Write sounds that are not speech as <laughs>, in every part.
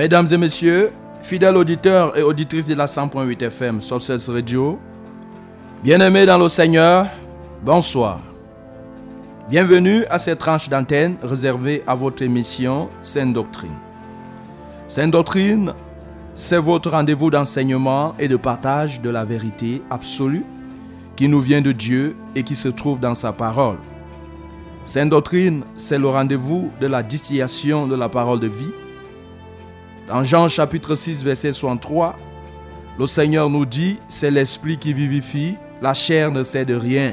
Mesdames et messieurs, fidèles auditeurs et auditrices de la 100.8 FM Sources Radio, bien-aimés dans le Seigneur, bonsoir. Bienvenue à cette tranche d'antenne réservée à votre émission Sainte Doctrine. Sainte Doctrine, c'est votre rendez-vous d'enseignement et de partage de la vérité absolue qui nous vient de Dieu et qui se trouve dans sa parole. Sainte Doctrine, c'est le rendez-vous de la distillation de la parole de vie dans Jean chapitre 6, verset 63, le Seigneur nous dit, c'est l'Esprit qui vivifie, la chair ne sait de rien.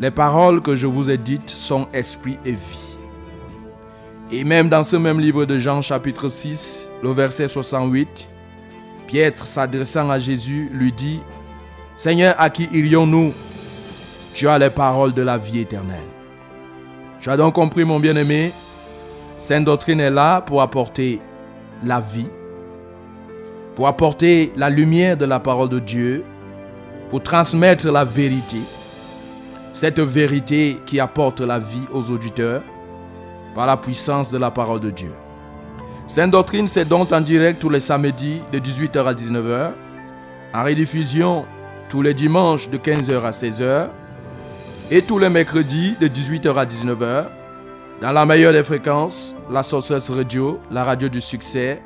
Les paroles que je vous ai dites sont esprit et vie. Et même dans ce même livre de Jean chapitre 6, le verset 68, Pierre s'adressant à Jésus lui dit, Seigneur, à qui irions-nous? Tu as les paroles de la vie éternelle. Tu as donc compris, mon bien-aimé, Sainte doctrine est là pour apporter la vie, pour apporter la lumière de la parole de Dieu, pour transmettre la vérité, cette vérité qui apporte la vie aux auditeurs par la puissance de la parole de Dieu. Sainte Doctrine, c'est donc en direct tous les samedis de 18h à 19h, en rediffusion tous les dimanches de 15h à 16h et tous les mercredis de 18h à 19h dans la meilleure des fréquences, la Sources Radio, la radio du succès,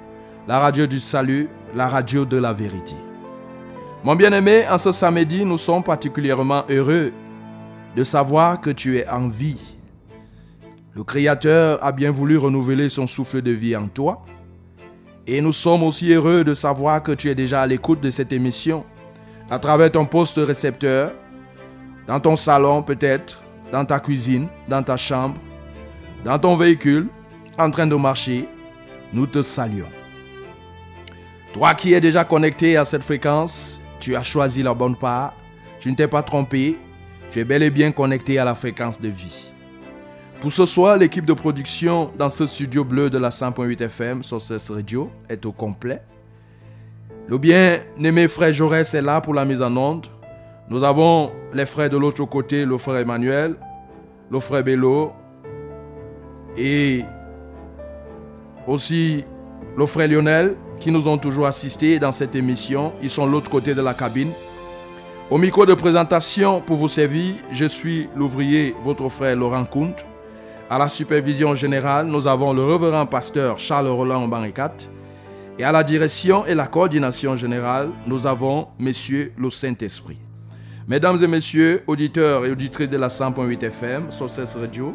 la radio du salut, la radio de la vérité. Mon bien-aimé, en ce samedi, nous sommes particulièrement heureux de savoir que tu es en vie. Le Créateur a bien voulu renouveler son souffle de vie en toi. Et nous sommes aussi heureux de savoir que tu es déjà à l'écoute de cette émission, à travers ton poste récepteur, dans ton salon peut-être, dans ta cuisine, dans ta chambre, dans ton véhicule, en train de marcher, nous te saluons. Toi qui es déjà connecté à cette fréquence, tu as choisi la bonne part, tu ne t'es pas trompé, tu es bel et bien connecté à la fréquence de vie. Pour ce soir, l'équipe de production dans ce studio bleu de la 100.8 FM sur Radio est au complet. Le bien-aimé frère Jaurès est là pour la mise en onde. Nous avons les frères de l'autre côté, le frère Emmanuel, le frère Bello, et aussi le frère Lionel qui nous ont toujours assistés dans cette émission. Ils sont de l'autre côté de la cabine. Au micro de présentation pour vous servir, je suis l'ouvrier, votre frère Laurent Kunt. À la supervision générale, nous avons le révérend pasteur Charles Roland Baricat. Et à la direction et la coordination générale, nous avons Monsieur le Saint-Esprit. Mesdames et messieurs, auditeurs et auditrices de la 100.8 FM, Sources Radio,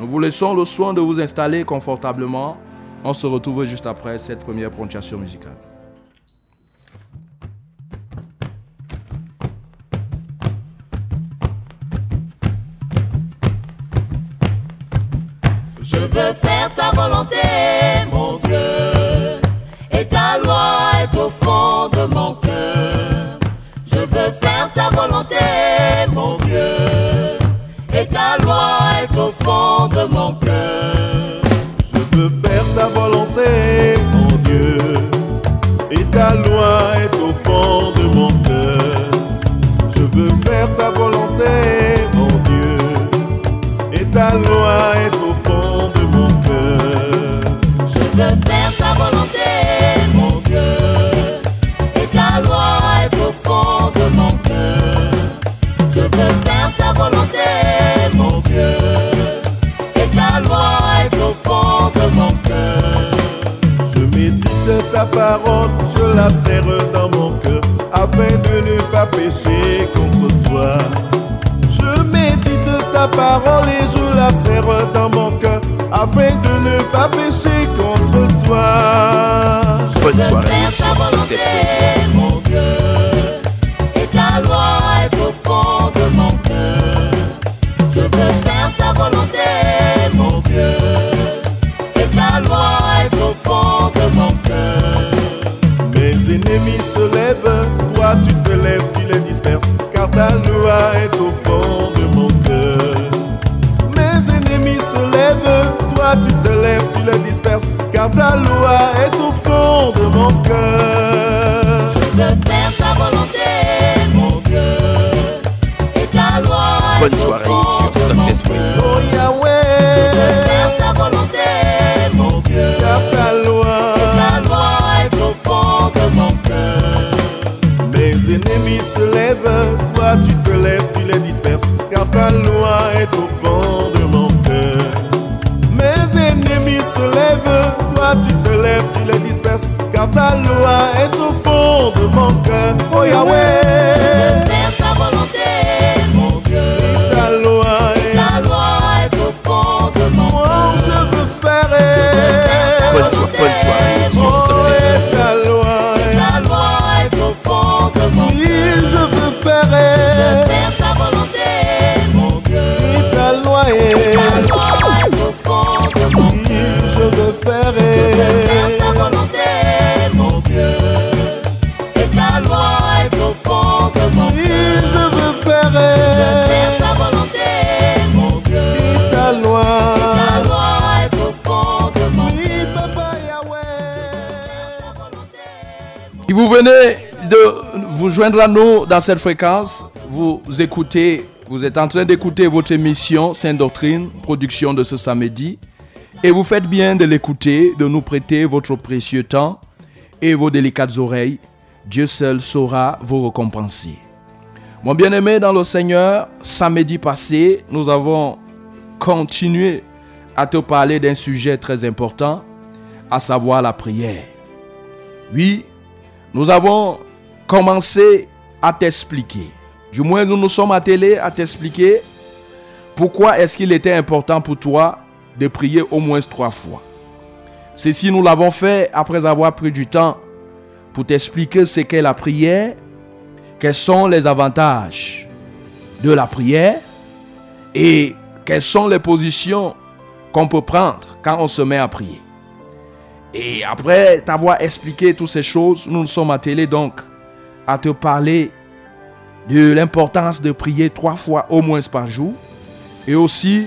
nous vous laissons le soin de vous installer confortablement. On se retrouve juste après cette première prononciation musicale. Je veux faire ta volonté, mon Dieu. Et ta loi est au fond de mon cœur. Je veux faire ta volonté, mon Dieu. Et ta loi Je parole, je la serre dans mon cœur, afin de ne pas pécher contre toi. Je médite ta parole et je la serre dans mon cœur, afin de ne pas pécher contre toi. Bonne soirée Success toi tu te lèves, tu les disperses, car ta loi est au fond de mon cœur. Mes ennemis se lèvent, toi tu te lèves, tu les disperses, car ta loi est au tu te lèves, tu les disperses, car ta loi est au fond de mon cœur. Mes ennemis se lèvent, toi tu te lèves, tu les disperses, car ta loi est au fond venez de vous joindre à nous dans cette fréquence, vous écoutez, vous êtes en train d'écouter votre émission Sainte Doctrine, production de ce samedi. Et vous faites bien de l'écouter, de nous prêter votre précieux temps et vos délicates oreilles. Dieu seul saura vous récompenser. Mon bien-aimé dans le Seigneur, samedi passé, nous avons continué à te parler d'un sujet très important, à savoir la prière. Oui, nous avons commencé à t'expliquer. Du moins, nous nous sommes attelés à t'expliquer pourquoi est-ce qu'il était important pour toi de prier au moins trois fois. Ceci, nous l'avons fait après avoir pris du temps pour t'expliquer ce qu'est la prière, quels sont les avantages de la prière et quelles sont les positions qu'on peut prendre quand on se met à prier. Et après t'avoir expliqué toutes ces choses, nous nous sommes attelés donc à te parler de l'importance de prier trois fois au moins par jour. Et aussi,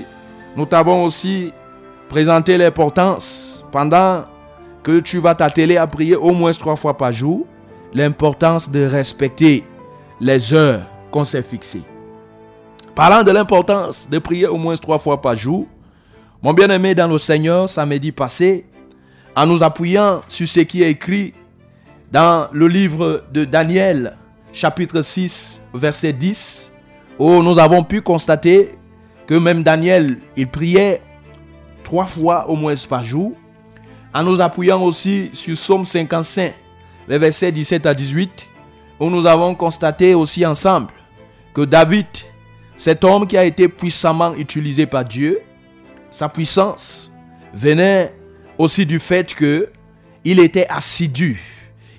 nous t'avons aussi présenté l'importance, pendant que tu vas t'atteler à prier au moins trois fois par jour, l'importance de respecter les heures qu'on s'est fixées. Parlant de l'importance de prier au moins trois fois par jour, mon bien-aimé dans le Seigneur, samedi passé, en nous appuyant sur ce qui est écrit dans le livre de Daniel, chapitre 6, verset 10, où nous avons pu constater que même Daniel, il priait trois fois au moins par jour, en nous appuyant aussi sur Psaume 55, les versets 17 à 18, où nous avons constaté aussi ensemble que David, cet homme qui a été puissamment utilisé par Dieu, sa puissance venait aussi du fait que il était assidu.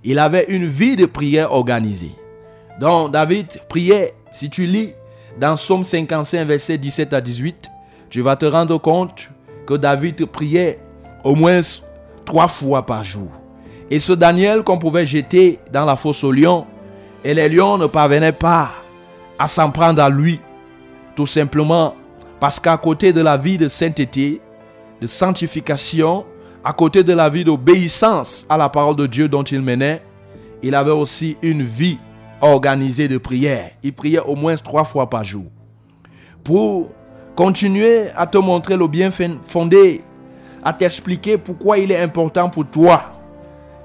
Il avait une vie de prière organisée. Donc David priait, si tu lis dans Psaume 55, verset 17 à 18, tu vas te rendre compte que David priait au moins trois fois par jour. Et ce Daniel qu'on pouvait jeter dans la fosse aux lions, et les lions ne parvenaient pas à s'en prendre à lui, tout simplement parce qu'à côté de la vie de sainteté, de sanctification, à côté de la vie d'obéissance à la parole de Dieu dont il menait, il avait aussi une vie organisée de prière. Il priait au moins trois fois par jour. Pour continuer à te montrer le bien fondé, à t'expliquer pourquoi il est important pour toi,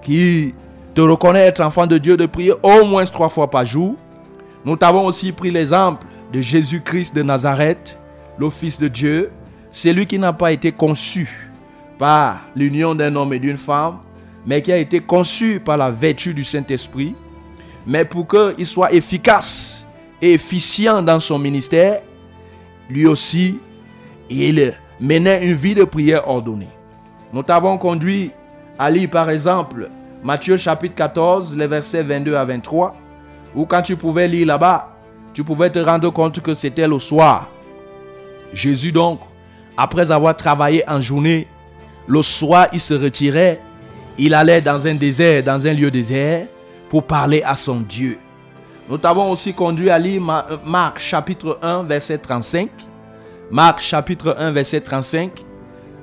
qui te reconnaît être enfant de Dieu, de prier au moins trois fois par jour. Nous t'avons aussi pris l'exemple de Jésus-Christ de Nazareth, le Fils de Dieu, celui qui n'a pas été conçu par l'union d'un homme et d'une femme, mais qui a été conçu par la vertu du Saint-Esprit, mais pour qu'il soit efficace et efficient dans son ministère, lui aussi, il menait une vie de prière ordonnée. Nous t'avons conduit à lire par exemple Matthieu chapitre 14, les versets 22 à 23, où quand tu pouvais lire là-bas, tu pouvais te rendre compte que c'était le soir. Jésus donc, après avoir travaillé en journée, le soir il se retirait, il allait dans un désert, dans un lieu désert, pour parler à son Dieu. Nous t'avons aussi conduit à lire Marc chapitre 1, verset 35. Marc chapitre 1, verset 35.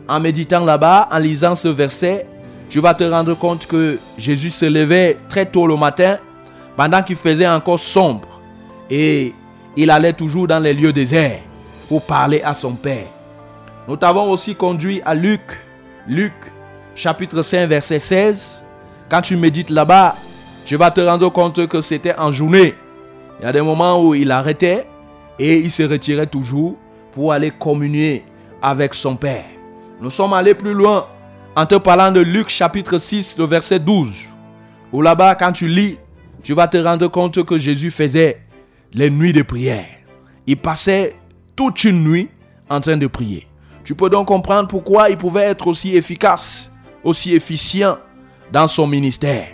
En méditant là-bas, en lisant ce verset, tu vas te rendre compte que Jésus se levait très tôt le matin, pendant qu'il faisait encore sombre. Et il allait toujours dans les lieux déserts pour parler à son Père. Nous t'avons aussi conduit à Luc, Luc chapitre 5, verset 16. Quand tu médites là-bas, tu vas te rendre compte que c'était en journée. Il y a des moments où il arrêtait et il se retirait toujours pour aller communier avec son Père. Nous sommes allés plus loin en te parlant de Luc chapitre 6, le verset 12, où là-bas, quand tu lis, tu vas te rendre compte que Jésus faisait les nuits de prière. Il passait toute une nuit en train de prier. Tu peux donc comprendre pourquoi il pouvait être aussi efficace, aussi efficient dans son ministère.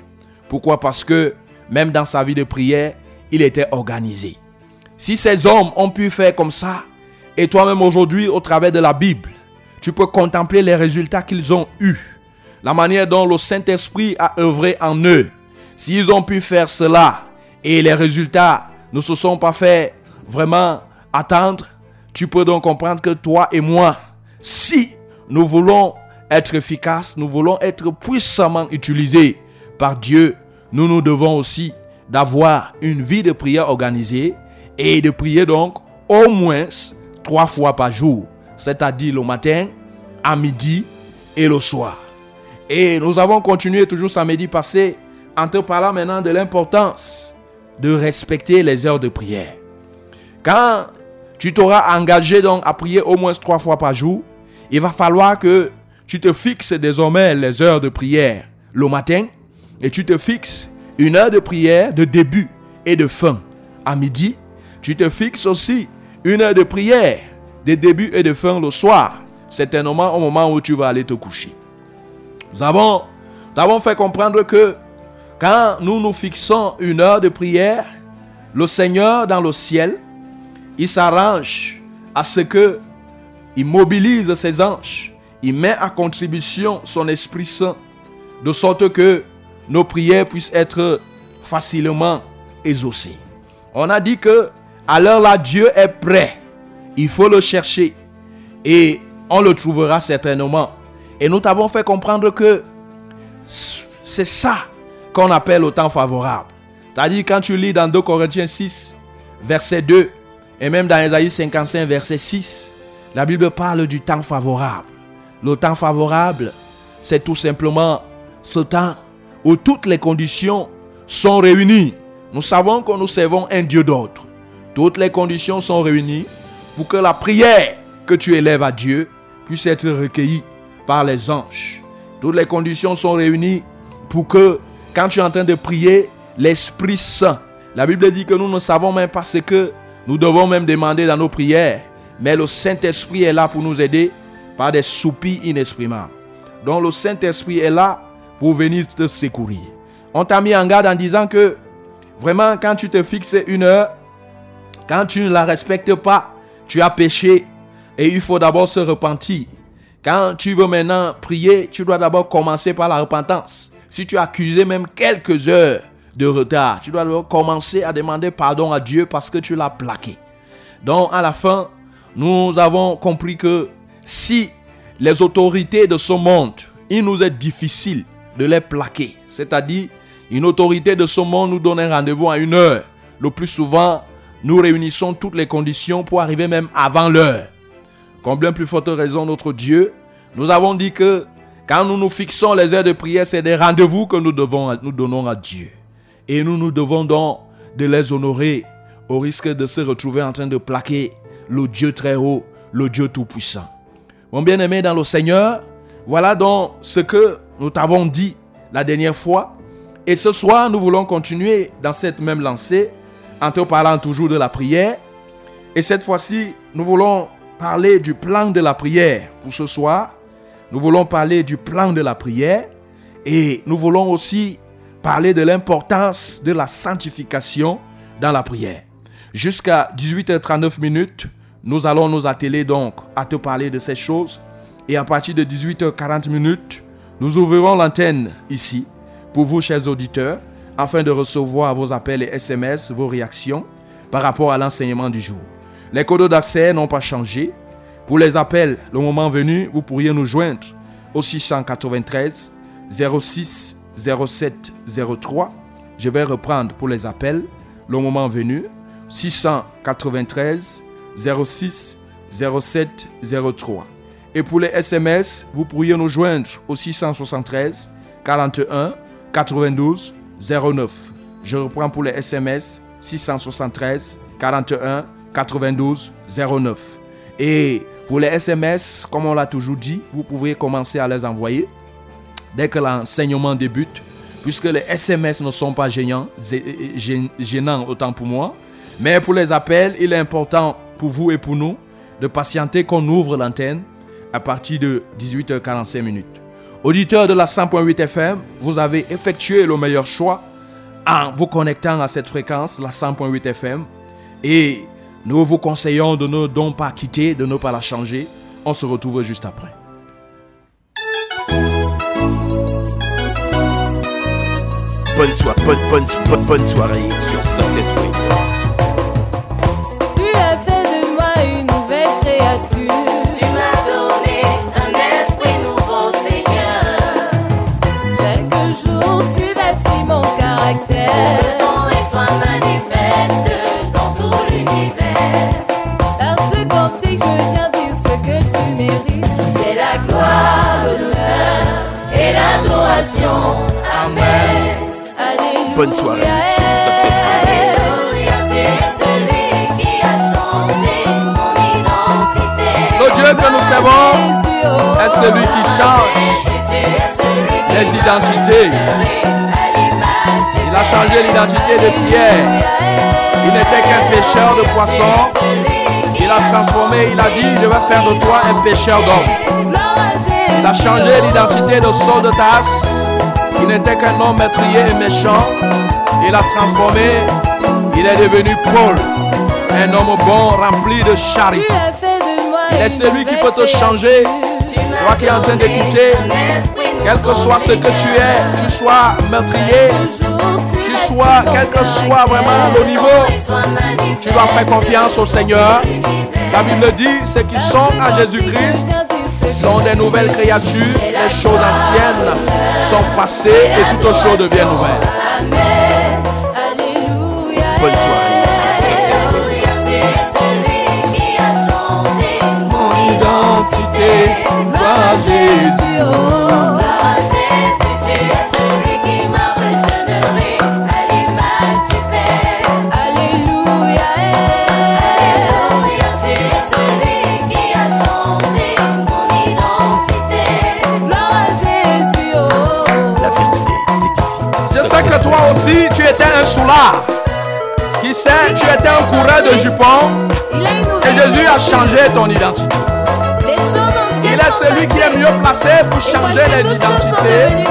Pourquoi? Parce que même dans sa vie de prière, il était organisé. Si ces hommes ont pu faire comme ça, et toi-même aujourd'hui, au travers de la Bible, tu peux contempler les résultats qu'ils ont eus, la manière dont le Saint-Esprit a œuvré en eux. S'ils ont pu faire cela et les résultats ne se sont pas fait vraiment attendre, tu peux donc comprendre que toi et moi, si nous voulons être efficaces, nous voulons être puissamment utilisés par Dieu, nous nous devons aussi d'avoir une vie de prière organisée et de prier donc au moins trois fois par jour c'est-à-dire le matin, à midi et le soir. Et nous avons continué toujours samedi passé en te parlant maintenant de l'importance de respecter les heures de prière. Quand tu t'auras engagé donc à prier au moins trois fois par jour, il va falloir que tu te fixes désormais les heures de prière le matin et tu te fixes une heure de prière de début et de fin. À midi, tu te fixes aussi une heure de prière de début et de fin le soir, certainement au moment où tu vas aller te coucher. Nous avons, nous avons fait comprendre que quand nous nous fixons une heure de prière, le Seigneur dans le ciel, il s'arrange à ce que il mobilise ses anges, il met à contribution son Esprit Saint, de sorte que nos prières puissent être facilement exaucées. On a dit que l'heure là, Dieu est prêt il faut le chercher et on le trouvera certainement. Et nous t'avons fait comprendre que c'est ça qu'on appelle le temps favorable. C'est-à-dire quand tu lis dans 2 Corinthiens 6, verset 2, et même dans Isaïe 55, verset 6, la Bible parle du temps favorable. Le temps favorable, c'est tout simplement ce temps où toutes les conditions sont réunies. Nous savons que nous servons un Dieu d'autre. Toutes les conditions sont réunies pour que la prière que tu élèves à Dieu puisse être recueillie par les anges. Toutes les conditions sont réunies pour que quand tu es en train de prier, l'Esprit Saint, la Bible dit que nous ne savons même pas ce que nous devons même demander dans nos prières, mais le Saint-Esprit est là pour nous aider par des soupirs inexprimables. Donc le Saint-Esprit est là pour venir te secourir. On t'a mis en garde en disant que vraiment quand tu te fixes une heure, quand tu ne la respectes pas, tu as péché et il faut d'abord se repentir. Quand tu veux maintenant prier, tu dois d'abord commencer par la repentance. Si tu as accusé même quelques heures de retard, tu dois d'abord commencer à demander pardon à Dieu parce que tu l'as plaqué. Donc à la fin, nous avons compris que si les autorités de ce monde, il nous est difficile de les plaquer. C'est-à-dire, une autorité de ce monde nous donne un rendez-vous à une heure. Le plus souvent, nous réunissons toutes les conditions pour arriver même avant l'heure. Combien plus forte raison notre Dieu, nous avons dit que quand nous nous fixons les heures de prière, c'est des rendez-vous que nous, devons, nous donnons à Dieu. Et nous nous devons donc de les honorer au risque de se retrouver en train de plaquer le Dieu très haut, le Dieu tout-puissant. Mon bien-aimé dans le Seigneur, voilà donc ce que nous t'avons dit la dernière fois. Et ce soir, nous voulons continuer dans cette même lancée en te parlant toujours de la prière. Et cette fois-ci, nous voulons parler du plan de la prière pour ce soir. Nous voulons parler du plan de la prière et nous voulons aussi parler de l'importance de la sanctification dans la prière. Jusqu'à 18h39 minutes, nous allons nous atteler donc à te parler de ces choses. Et à partir de 18h40 minutes, nous ouvrirons l'antenne ici pour vous, chers auditeurs, afin de recevoir vos appels et SMS, vos réactions par rapport à l'enseignement du jour. Les codes d'accès n'ont pas changé. Pour les appels, le moment venu, vous pourriez nous joindre au 693 06 07 03. Je vais reprendre pour les appels, le moment venu, 693 06 07 03. Et pour les SMS, vous pourriez nous joindre au 673 41 92 09. Je reprends pour les SMS 673 41 92 09. Et pour les SMS, comme on l'a toujours dit, vous pouvez commencer à les envoyer dès que l'enseignement débute, puisque les SMS ne sont pas gênants, gênants autant pour moi. Mais pour les appels, il est important pour vous et pour nous de patienter qu'on ouvre l'antenne à partir de 18h45 minutes. Auditeurs de la 100.8 FM, vous avez effectué le meilleur choix en vous connectant à cette fréquence, la 100.8 FM. Et nous vous conseillons de ne donc pas quitter, de ne pas la changer. On se retrouve juste après. Bonne, soirée, bonne, bonne, bonne, bonne soirée sur Sans Esprit. Bonne soirée sur Success Alléluia, tu es celui qui a changé mon identité. Dieu que nous servons Jésus, oh. est celui qui change les identités. Il a changé l'identité de Pierre. Il n'était qu'un pêcheur de poissons. Il a transformé, il a dit, je vais faire de toi un pêcheur d'hommes. Il a changé l'identité de Saul de Tasse. Il n'était qu'un homme meurtrier et méchant. Il a transformé. Il est devenu Paul. Un homme bon, rempli de charité. Il est celui qui peut te changer. Toi qui es en train d'écouter, quel que soit ce que tu es, tu sois meurtrier, tu sois, quel que soit vraiment le niveau, tu dois faire confiance au Seigneur. La Bible dit, ceux qui sont à Jésus-Christ sont des nouvelles créatures, les choses anciennes sont passées et toutes choses deviennent nouvelles. Bonne soirée aussi, tu étais un soulard. Qui sait, tu étais un coureur de jupons et Jésus a changé ton identité. Il est celui qui est mieux placé pour changer les identités.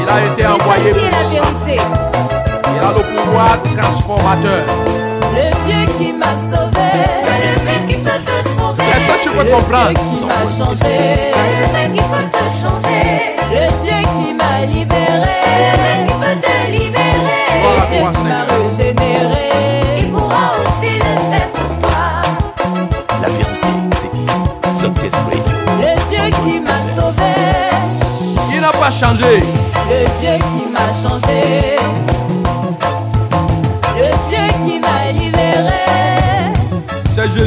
Il a été envoyé pour la ça. vérité. Il a le pouvoir transformateur. Le Dieu qui m'a peux comprendre. Qui m'a changé, C'est le même qui peut te changer. le Dieu qui m'a libéré, C'est le même qui peut te libérer. Le Dieu toi, qui m'a régénéré. Il pourra aussi le faire pour toi. La vérité, c'est ici. Success Radio. Le Dieu qui m'a sauvé, Il n'a pas changé. le Dieu qui m'a changé,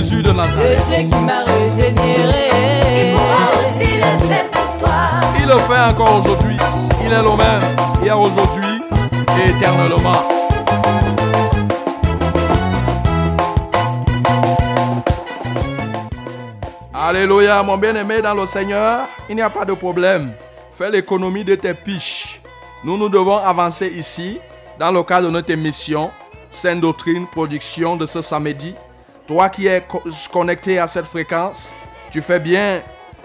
Jésus de le Nazareth. Dieu qui m'a régénéré. Il pourra aussi le faire pour toi. Il le fait encore aujourd'hui. Il est le même hier, aujourd'hui et éternellement. Alléluia, mon bien-aimé dans le Seigneur, il n'y a pas de problème. Fais l'économie de tes piches. Nous, nous devons avancer ici dans le cadre de notre émission Sainte Doctrine Production de ce samedi. Toi qui es co- connecté à cette fréquence, tu fais bien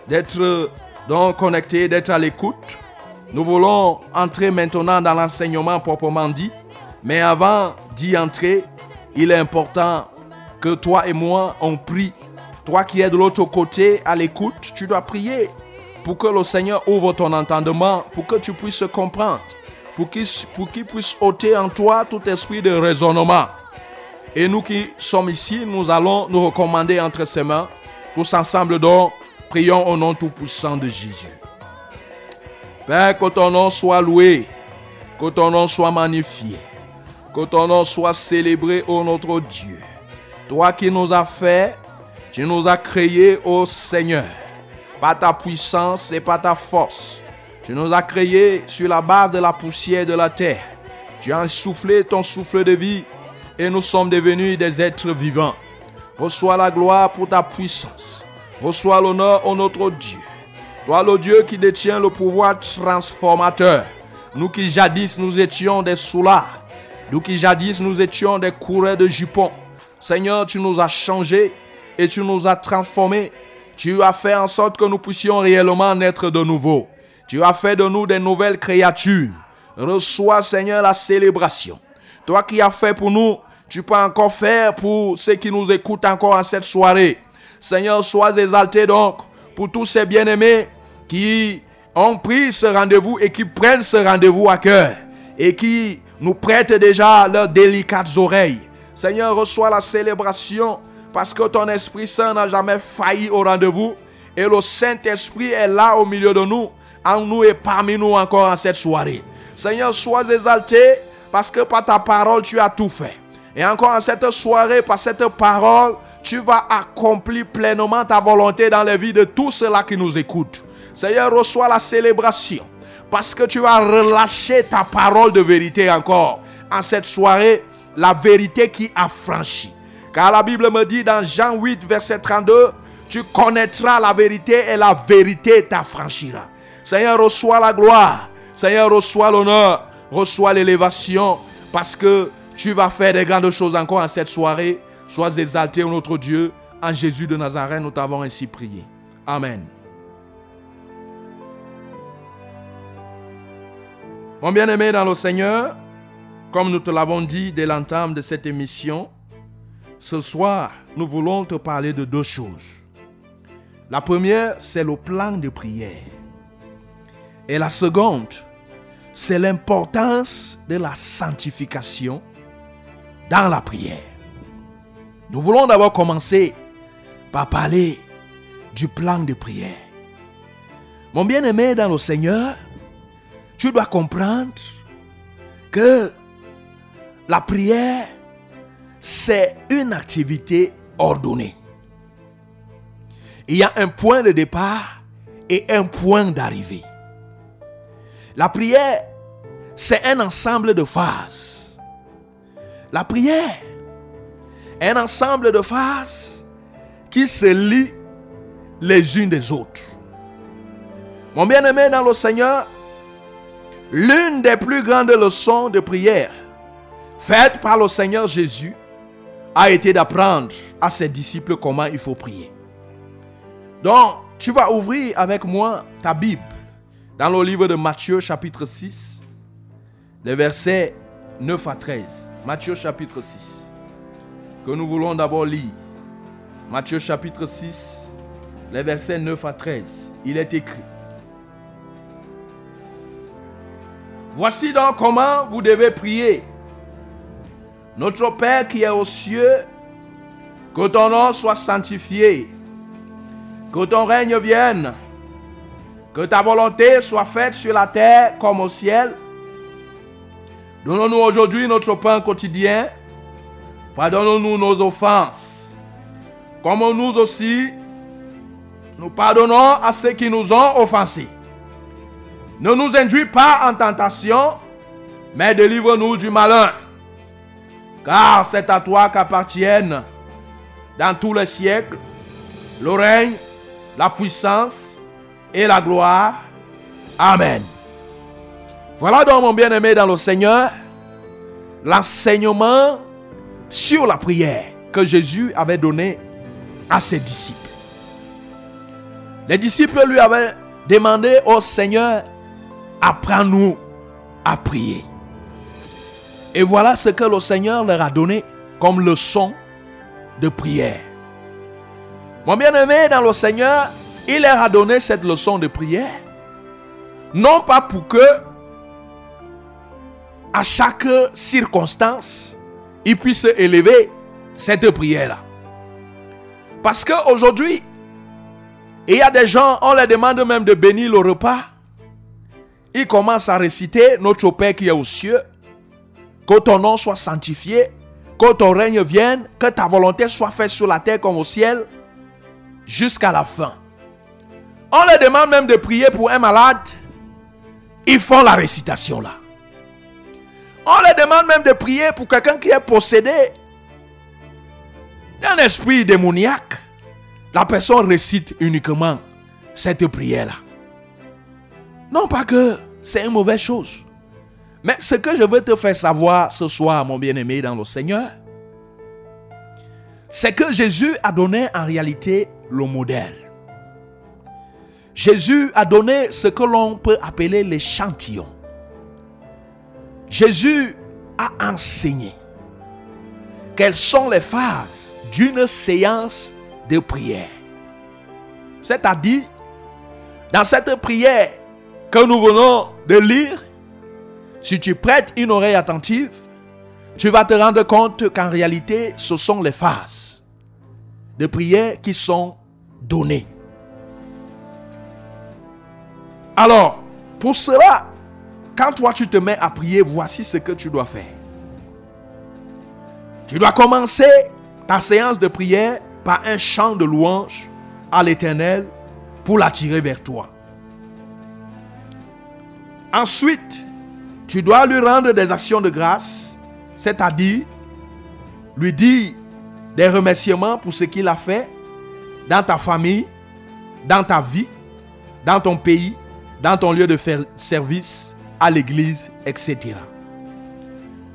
d'être donc connecté, d'être à l'écoute. Nous voulons entrer maintenant dans l'enseignement proprement dit. Mais avant d'y entrer, il est important que toi et moi, on prie. Toi qui es de l'autre côté à l'écoute, tu dois prier pour que le Seigneur ouvre ton entendement, pour que tu puisses comprendre, pour qu'il puisse ôter en toi tout esprit de raisonnement. Et nous qui sommes ici, nous allons nous recommander entre ses mains. Tous ensemble donc, prions au nom tout-puissant de Jésus. Père, que ton nom soit loué, que ton nom soit magnifié, que ton nom soit célébré, ô notre Dieu. Toi qui nous as fait, tu nous as créés, ô Seigneur, par ta puissance et par ta force. Tu nous as créés sur la base de la poussière de la terre. Tu as soufflé ton souffle de vie et nous sommes devenus des êtres vivants. Reçois la gloire pour ta puissance. Reçois l'honneur, ô notre Dieu. Toi, le Dieu qui détient le pouvoir transformateur. Nous qui jadis nous étions des soulards. Nous qui jadis nous étions des coureurs de jupons. Seigneur, tu nous as changés et tu nous as transformés. Tu as fait en sorte que nous puissions réellement naître de nouveau. Tu as fait de nous des nouvelles créatures. Reçois, Seigneur, la célébration. Toi qui as fait pour nous, tu peux encore faire pour ceux qui nous écoutent encore en cette soirée. Seigneur, sois exalté donc pour tous ces bien-aimés qui ont pris ce rendez-vous et qui prennent ce rendez-vous à cœur et qui nous prêtent déjà leurs délicates oreilles. Seigneur, reçois la célébration parce que ton Esprit Saint n'a jamais failli au rendez-vous et le Saint-Esprit est là au milieu de nous, en nous et parmi nous encore en cette soirée. Seigneur, sois exalté parce que par ta parole, tu as tout fait. Et encore en cette soirée, par cette parole, tu vas accomplir pleinement ta volonté dans les vies de tous ceux-là qui nous écoutent. Seigneur, reçois la célébration parce que tu vas relâcher ta parole de vérité encore en cette soirée, la vérité qui affranchit. Car la Bible me dit dans Jean 8, verset 32, tu connaîtras la vérité et la vérité t'affranchira. Seigneur, reçois la gloire. Seigneur, reçois l'honneur, reçois l'élévation parce que tu vas faire des grandes choses encore en cette soirée. Sois exalté, notre Dieu. En Jésus de Nazareth, nous t'avons ainsi prié. Amen. Mon bien-aimé dans le Seigneur, comme nous te l'avons dit dès l'entame de cette émission, ce soir, nous voulons te parler de deux choses. La première, c'est le plan de prière. Et la seconde, c'est l'importance de la sanctification dans la prière. Nous voulons d'abord commencer par parler du plan de prière. Mon bien-aimé dans le Seigneur, tu dois comprendre que la prière, c'est une activité ordonnée. Il y a un point de départ et un point d'arrivée. La prière, c'est un ensemble de phases. La prière un ensemble de phases qui se lient les unes des autres. Mon bien-aimé dans le Seigneur, l'une des plus grandes leçons de prière faites par le Seigneur Jésus a été d'apprendre à ses disciples comment il faut prier. Donc, tu vas ouvrir avec moi ta Bible dans le livre de Matthieu chapitre 6, les versets 9 à 13. Matthieu chapitre 6, que nous voulons d'abord lire. Matthieu chapitre 6, les versets 9 à 13. Il est écrit. Voici donc comment vous devez prier. Notre Père qui est aux cieux, que ton nom soit sanctifié, que ton règne vienne, que ta volonté soit faite sur la terre comme au ciel. Donnons-nous aujourd'hui notre pain quotidien. Pardonnons-nous nos offenses, comme nous aussi nous pardonnons à ceux qui nous ont offensés. Ne nous induis pas en tentation, mais délivre-nous du malin. Car c'est à toi qu'appartiennent dans tous les siècles le règne, la puissance et la gloire. Amen. Voilà donc mon bien-aimé dans le Seigneur l'enseignement sur la prière que Jésus avait donné à ses disciples. Les disciples lui avaient demandé au Seigneur, apprends-nous à prier. Et voilà ce que le Seigneur leur a donné comme leçon de prière. Mon bien-aimé dans le Seigneur, il leur a donné cette leçon de prière, non pas pour que, à chaque circonstance, ils puissent élever cette prière-là. Parce qu'aujourd'hui, il y a des gens, on leur demande même de bénir le repas. Ils commencent à réciter Notre Père qui est aux cieux, que ton nom soit sanctifié, que ton règne vienne, que ta volonté soit faite sur la terre comme au ciel, jusqu'à la fin. On leur demande même de prier pour un malade. Ils font la récitation là. On leur demande même de prier pour quelqu'un qui est possédé d'un esprit démoniaque. La personne récite uniquement cette prière-là. Non pas que c'est une mauvaise chose. Mais ce que je veux te faire savoir ce soir, mon bien-aimé dans le Seigneur, c'est que Jésus a donné en réalité le modèle. Jésus a donné ce que l'on peut appeler l'échantillon. Jésus a enseigné quelles sont les phases d'une séance de prière. C'est-à-dire, dans cette prière que nous venons de lire, si tu prêtes une oreille attentive, tu vas te rendre compte qu'en réalité, ce sont les phases de prière qui sont données. Alors, pour cela, quand toi tu te mets à prier, voici ce que tu dois faire. Tu dois commencer ta séance de prière par un chant de louange à l'Éternel pour l'attirer vers toi. Ensuite, tu dois lui rendre des actions de grâce, c'est-à-dire lui dire des remerciements pour ce qu'il a fait dans ta famille, dans ta vie, dans ton pays, dans ton lieu de service, à l'église, etc.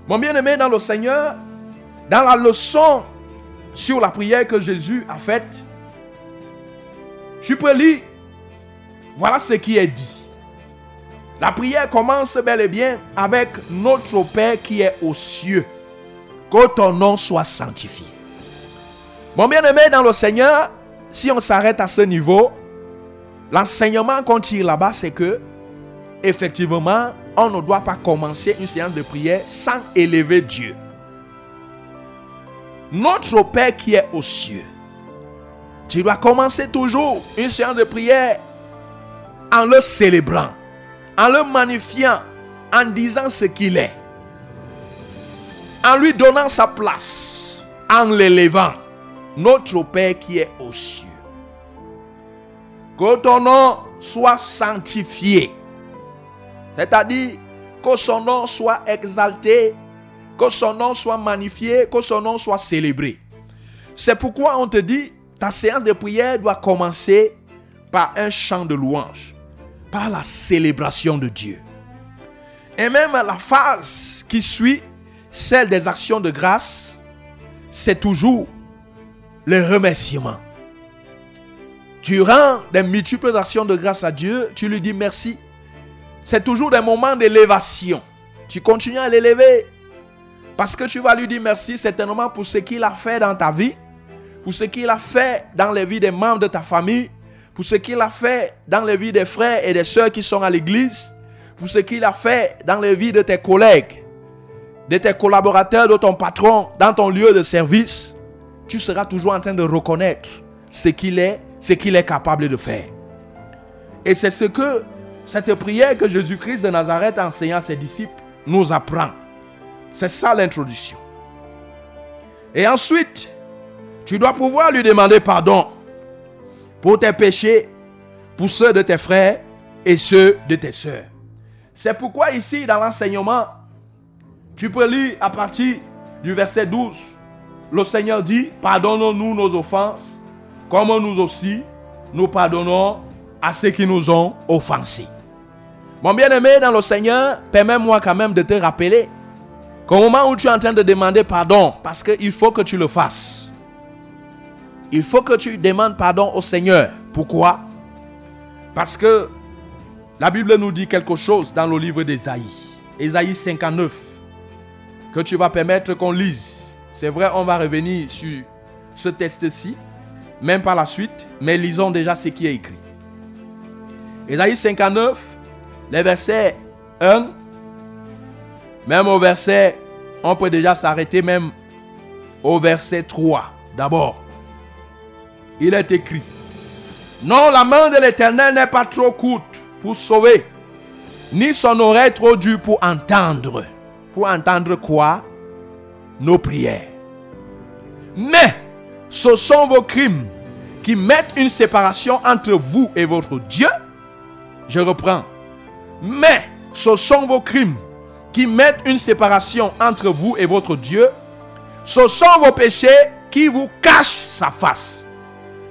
Mon bien-aimé dans le Seigneur, dans la leçon sur la prière que Jésus a faite, je lire, voilà ce qui est dit. La prière commence bel et bien avec notre Père qui est aux cieux. Que ton nom soit sanctifié. Mon bien-aimé dans le Seigneur, si on s'arrête à ce niveau, l'enseignement qu'on tire là-bas, c'est que, effectivement, on ne doit pas commencer une séance de prière sans élever Dieu. Notre Père qui est aux cieux. Tu dois commencer toujours une séance de prière en le célébrant, en le magnifiant, en disant ce qu'il est, en lui donnant sa place, en l'élevant. Notre Père qui est aux cieux. Que ton nom soit sanctifié. C'est-à-dire que son nom soit exalté, que son nom soit magnifié, que son nom soit célébré. C'est pourquoi on te dit, ta séance de prière doit commencer par un chant de louange, par la célébration de Dieu. Et même la phase qui suit, celle des actions de grâce, c'est toujours le remerciement. Tu rends des multiples actions de grâce à Dieu, tu lui dis merci. C'est toujours des moments d'élévation. Tu continues à l'élever parce que tu vas lui dire merci certainement pour ce qu'il a fait dans ta vie, pour ce qu'il a fait dans les vies des membres de ta famille, pour ce qu'il a fait dans les vies des frères et des sœurs qui sont à l'église, pour ce qu'il a fait dans les vies de tes collègues, de tes collaborateurs, de ton patron, dans ton lieu de service, tu seras toujours en train de reconnaître ce qu'il est, ce qu'il est capable de faire. Et c'est ce que cette prière que Jésus-Christ de Nazareth à ses disciples nous apprend. C'est ça l'introduction. Et ensuite, tu dois pouvoir lui demander pardon pour tes péchés, pour ceux de tes frères et ceux de tes sœurs. C'est pourquoi ici, dans l'enseignement, tu peux lire à partir du verset 12. Le Seigneur dit, pardonnons-nous nos offenses, comme nous aussi, nous pardonnons à ceux qui nous ont offensés. Mon bien-aimé dans le Seigneur, permets-moi quand même de te rappeler qu'au moment où tu es en train de demander pardon, parce qu'il faut que tu le fasses, il faut que tu demandes pardon au Seigneur. Pourquoi? Parce que la Bible nous dit quelque chose dans le livre d'Ésaïe. Ésaïe 59. Que tu vas permettre qu'on lise. C'est vrai, on va revenir sur ce test-ci, même par la suite, mais lisons déjà ce qui est écrit. Ésaïe 59, les versets 1, même au verset, on peut déjà s'arrêter même au verset 3. D'abord, il est écrit, non, la main de l'Éternel n'est pas trop courte pour sauver, ni son oreille trop dure pour entendre. Pour entendre quoi? Nos prières. Mais ce sont vos crimes qui mettent une séparation entre vous et votre Dieu. Je reprends. Mais ce sont vos crimes qui mettent une séparation entre vous et votre Dieu. Ce sont vos péchés qui vous cachent sa face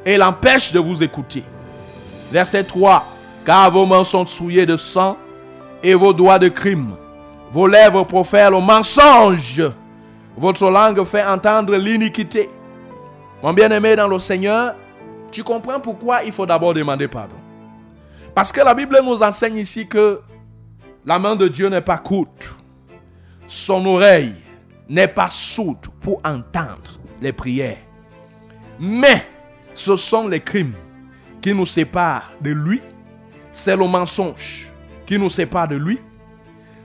et l'empêchent de vous écouter. Verset 3. Car vos mains sont souillées de sang et vos doigts de crime. Vos lèvres profèrent le mensonge. Votre langue fait entendre l'iniquité. Mon bien-aimé dans le Seigneur, tu comprends pourquoi il faut d'abord demander pardon. Parce que la Bible nous enseigne ici que la main de Dieu n'est pas courte. Son oreille n'est pas sourde pour entendre les prières. Mais ce sont les crimes qui nous séparent de lui. C'est le mensonge qui nous sépare de lui.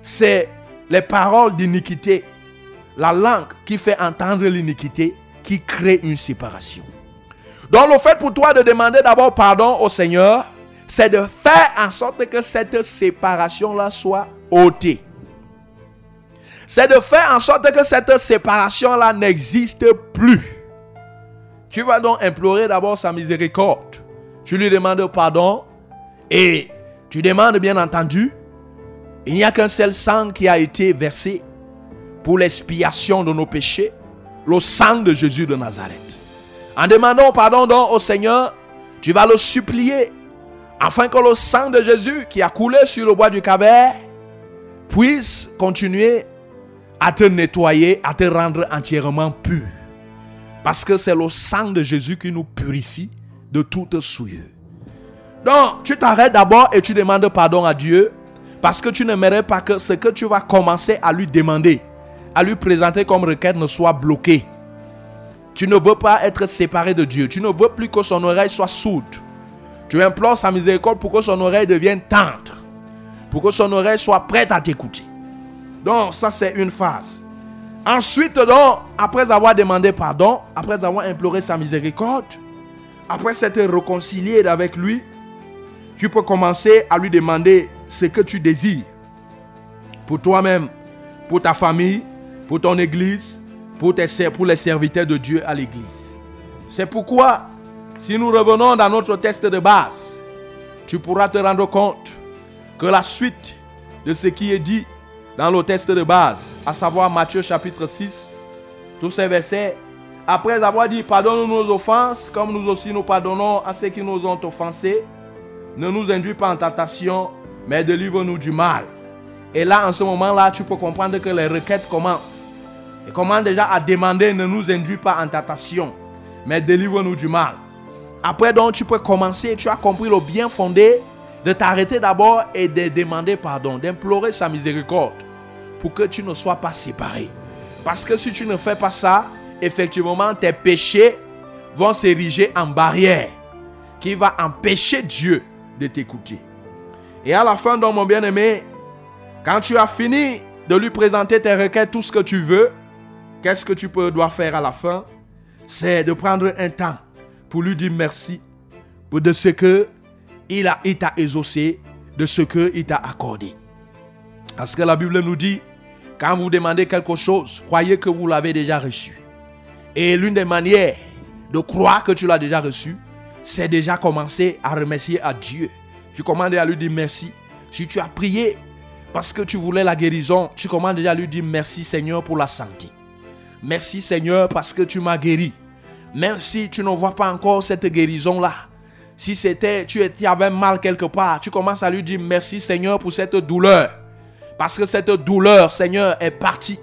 C'est les paroles d'iniquité, la langue qui fait entendre l'iniquité, qui crée une séparation. Donc le fait pour toi de demander d'abord pardon au Seigneur, c'est de faire en sorte que cette séparation-là soit ôtée. C'est de faire en sorte que cette séparation-là n'existe plus. Tu vas donc implorer d'abord sa miséricorde. Tu lui demandes pardon et tu demandes bien entendu, il n'y a qu'un seul sang qui a été versé pour l'expiation de nos péchés, le sang de Jésus de Nazareth. En demandant pardon donc au Seigneur, tu vas le supplier afin que le sang de Jésus qui a coulé sur le bois du Calvaire puisse continuer à te nettoyer, à te rendre entièrement pur. Parce que c'est le sang de Jésus qui nous purifie de toute souillure. Donc, tu t'arrêtes d'abord et tu demandes pardon à Dieu parce que tu n'aimerais pas que ce que tu vas commencer à lui demander, à lui présenter comme requête ne soit bloqué. Tu ne veux pas être séparé de Dieu. Tu ne veux plus que son oreille soit sourde. Tu implores sa miséricorde pour que son oreille devienne tendre. Pour que son oreille soit prête à t'écouter. Donc, ça, c'est une phase. Ensuite, donc, après avoir demandé pardon, après avoir imploré sa miséricorde, après s'être réconcilié avec lui, tu peux commencer à lui demander ce que tu désires. Pour toi-même, pour ta famille, pour ton église, pour, pour les serviteurs de Dieu à l'église. C'est pourquoi, si nous revenons dans notre test de base, tu pourras te rendre compte que la suite de ce qui est dit dans le test de base, à savoir Matthieu chapitre 6, tous ces versets, après avoir dit pardonne-nous nos offenses, comme nous aussi nous pardonnons à ceux qui nous ont offensés, ne nous induis pas en tentation, mais délivre-nous du mal. Et là, en ce moment-là, tu peux comprendre que les requêtes commencent. Et commence déjà à demander, ne nous induis pas en tentation, mais délivre-nous du mal. Après, donc, tu peux commencer, tu as compris le bien fondé de t'arrêter d'abord et de demander pardon, d'implorer sa miséricorde pour que tu ne sois pas séparé. Parce que si tu ne fais pas ça, effectivement, tes péchés vont s'ériger en barrière. qui va empêcher Dieu de t'écouter. Et à la fin, donc, mon bien-aimé, quand tu as fini de lui présenter tes requêtes, tout ce que tu veux, qu'est-ce que tu peux, dois faire à la fin? C'est de prendre un temps pour lui dire merci pour de ce que il a t'a exaucé, de ce que il t'a accordé. Parce que la Bible nous dit, quand vous demandez quelque chose, croyez que vous l'avez déjà reçu. Et l'une des manières de croire que tu l'as déjà reçu, c'est déjà commencer à remercier à Dieu. Tu commandes à lui dire merci. Si tu as prié parce que tu voulais la guérison, tu commandes déjà à lui dire merci Seigneur pour la santé. Merci Seigneur parce que tu m'as guéri. Même si tu ne vois pas encore cette guérison-là, si c'était, tu avais mal quelque part, tu commences à lui dire merci Seigneur pour cette douleur. Parce que cette douleur, Seigneur, est partie.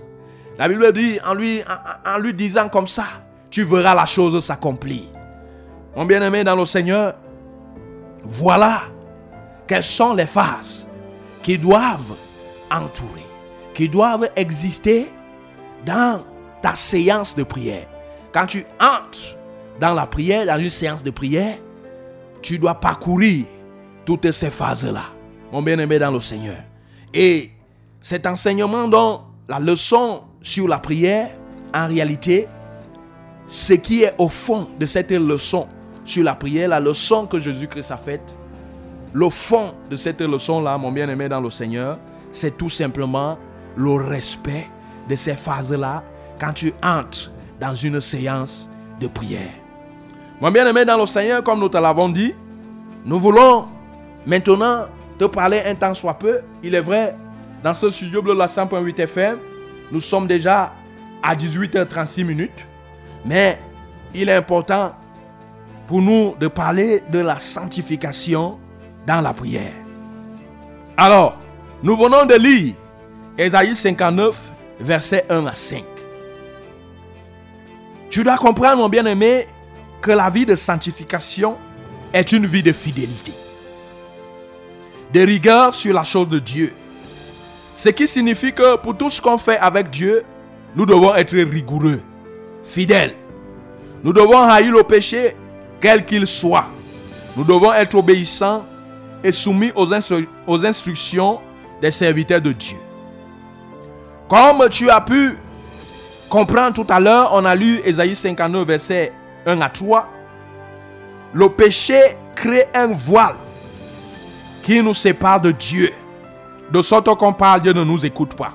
La Bible dit, en lui, en, lui disant comme ça, tu verras la chose s'accomplir. Mon bien-aimé dans le Seigneur, voilà quelles sont les phases qui doivent entourer, qui doivent exister dans ta séance de prière. Quand tu entres dans la prière, dans une séance de prière, tu dois parcourir toutes ces phases-là, mon bien-aimé dans le Seigneur. Et cet enseignement, dont la leçon sur la prière, en réalité, ce qui est au fond de cette leçon sur la prière, la leçon que Jésus-Christ a faite, le fond de cette leçon-là, mon bien-aimé dans le Seigneur, c'est tout simplement le respect de ces phases-là quand tu entres dans une séance de prière. Mon bien-aimé dans le Seigneur, comme nous te l'avons dit, nous voulons maintenant te parler un temps soit peu. Il est vrai, dans ce studio bleu la 100.8 FM, nous sommes déjà à 18h36 minutes. Mais il est important pour nous de parler de la sanctification dans la prière. Alors, nous venons de lire Ésaïe 59, versets 1 à 5. Tu dois comprendre, mon bien-aimé, que la vie de sanctification est une vie de fidélité, de rigueur sur la chose de Dieu ce qui signifie que pour tout ce qu'on fait avec Dieu, nous devons être rigoureux, fidèles. Nous devons haïr le péché, quel qu'il soit. Nous devons être obéissants et soumis aux, aux instructions des serviteurs de Dieu. Comme tu as pu comprendre tout à l'heure, on a lu Ésaïe 59, verset 1 à 3. Le péché crée un voile qui nous sépare de Dieu. De sorte qu'on parle, Dieu ne nous écoute pas.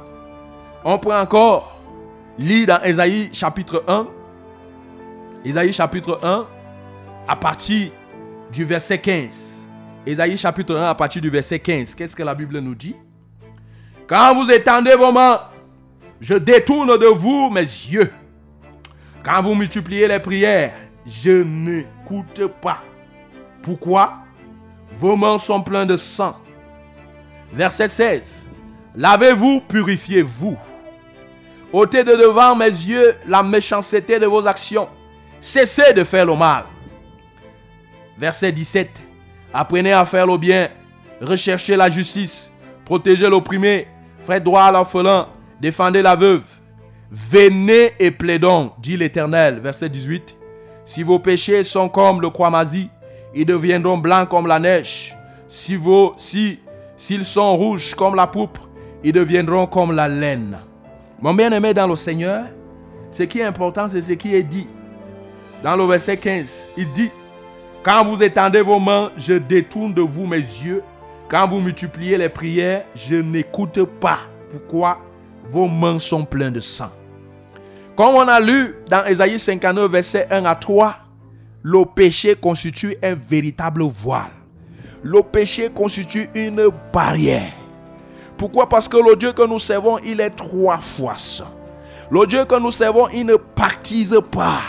On prend encore, lit dans Ésaïe chapitre 1. Ésaïe chapitre 1, à partir du verset 15. Ésaïe chapitre 1, à partir du verset 15. Qu'est-ce que la Bible nous dit? Quand vous étendez vos mains, je détourne de vous mes yeux. Quand vous multipliez les prières, je n'écoute pas. Pourquoi? Vos mains sont pleines de sang Verset 16. Lavez-vous, purifiez-vous. ôtez de devant mes yeux la méchanceté de vos actions. Cessez de faire le mal. Verset 17. Apprenez à faire le bien. Recherchez la justice. Protégez l'opprimé. Faites droit à l'orphelin. Défendez la veuve. Venez et plaidons, dit l'Éternel. Verset 18. Si vos péchés sont comme le croix-masie, ils deviendront blancs comme la neige. Si vos, si S'ils sont rouges comme la pourpre, ils deviendront comme la laine. Mon bien-aimé dans le Seigneur, ce qui est important, c'est ce qui est dit. Dans le verset 15, il dit, quand vous étendez vos mains, je détourne de vous mes yeux. Quand vous multipliez les prières, je n'écoute pas. Pourquoi? Vos mains sont pleines de sang. Comme on a lu dans Ésaïe 59, verset 1 à 3, le péché constitue un véritable voile le péché constitue une barrière. Pourquoi? Parce que le Dieu que nous servons, il est trois fois saint. Le Dieu que nous servons, il ne pactise pas.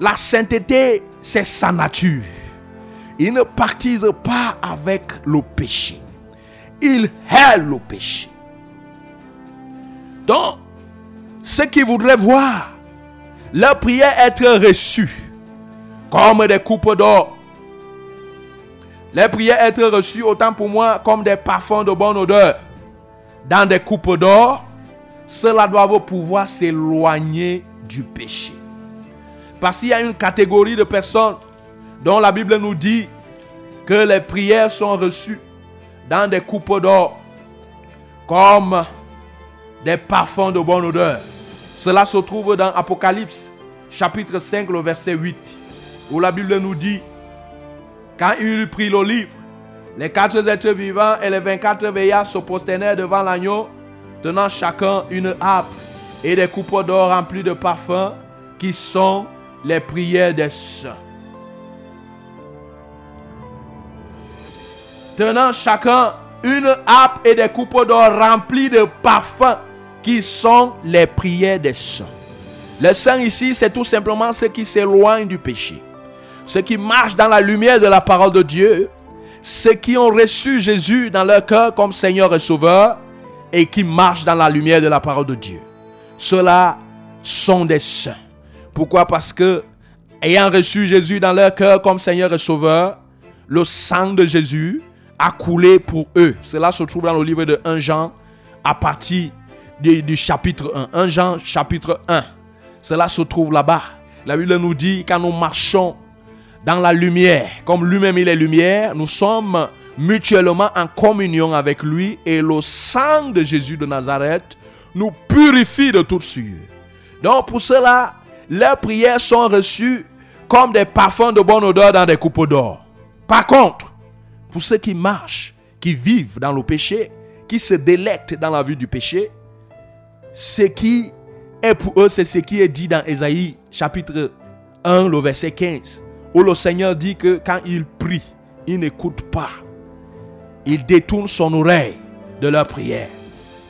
La sainteté, c'est sa nature. Il ne pactise pas avec le péché. Il hait le péché. Donc, ceux qui voudraient voir leur prière être reçue comme des coupes d'or les prières être reçues autant pour moi comme des parfums de bonne odeur dans des coupes d'or, cela doit pouvoir s'éloigner du péché. Parce qu'il y a une catégorie de personnes dont la Bible nous dit que les prières sont reçues dans des coupes d'or comme des parfums de bonne odeur. Cela se trouve dans Apocalypse chapitre 5, le verset 8, où la Bible nous dit, quand il pris le livre, les quatre êtres vivants et les 24 veillards se prosternèrent devant l'agneau, tenant chacun une harpe et des coupes d'or remplies de parfums qui sont les prières des saints. Tenant chacun une harpe et des coupes d'or remplies de parfums qui sont les prières des saints. Les saints ici, c'est tout simplement ceux qui s'éloignent du péché. Ceux qui marchent dans la lumière de la parole de Dieu. Ceux qui ont reçu Jésus dans leur cœur comme Seigneur et Sauveur. Et qui marchent dans la lumière de la parole de Dieu. Ceux-là sont des saints. Pourquoi? Parce que, ayant reçu Jésus dans leur cœur comme Seigneur et Sauveur, le sang de Jésus a coulé pour eux. Cela se trouve dans le livre de 1 Jean à partir du, chapitre 1. 1 Jean chapitre 1. Cela se trouve là-bas. La Bible nous dit quand nous marchons dans la lumière, comme lui-même il est lumière, nous sommes mutuellement en communion avec lui et le sang de Jésus de Nazareth nous purifie de toute souillure. Donc pour cela, leurs prières sont reçues comme des parfums de bonne odeur dans des coupes d'or. Par contre, pour ceux qui marchent, qui vivent dans le péché, qui se délectent dans la vue du péché, ce qui est pour eux, c'est ce qui est dit dans Ésaïe chapitre 1, le verset 15, où le Seigneur dit que quand il prie, il n'écoute pas. Il détourne son oreille de leur prière.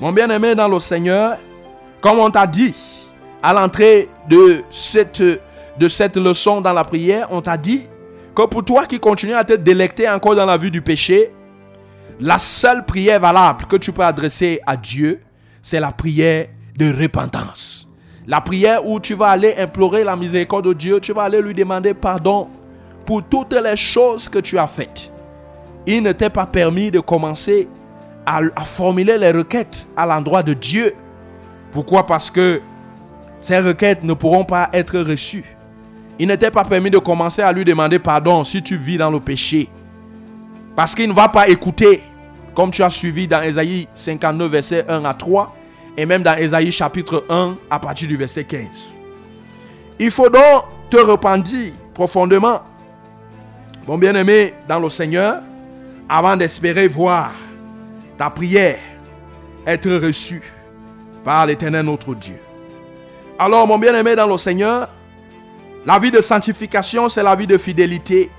Mon bien-aimé dans le Seigneur, comme on t'a dit à l'entrée de cette, de cette leçon dans la prière, on t'a dit que pour toi qui continues à te délecter encore dans la vue du péché, la seule prière valable que tu peux adresser à Dieu, c'est la prière de repentance. La prière où tu vas aller implorer la miséricorde de Dieu, tu vas aller lui demander pardon pour toutes les choses que tu as faites. Il ne t'est pas permis de commencer à, formuler les requêtes à l'endroit de Dieu. Pourquoi? Parce que ces requêtes ne pourront pas être reçues. Il ne t'est pas permis de commencer à lui demander pardon si tu vis dans le péché. Parce qu'il ne va pas écouter, comme tu as suivi dans Ésaïe 59, verset 1 à 3, et même dans Ésaïe chapitre 1, à partir du verset 15. Il faut donc te repentir profondément, mon bien-aimé dans le Seigneur, avant d'espérer voir ta prière être reçue par l'Éternel notre Dieu. Alors, mon bien-aimé dans le Seigneur, la vie de sanctification, c'est la vie de fidélité.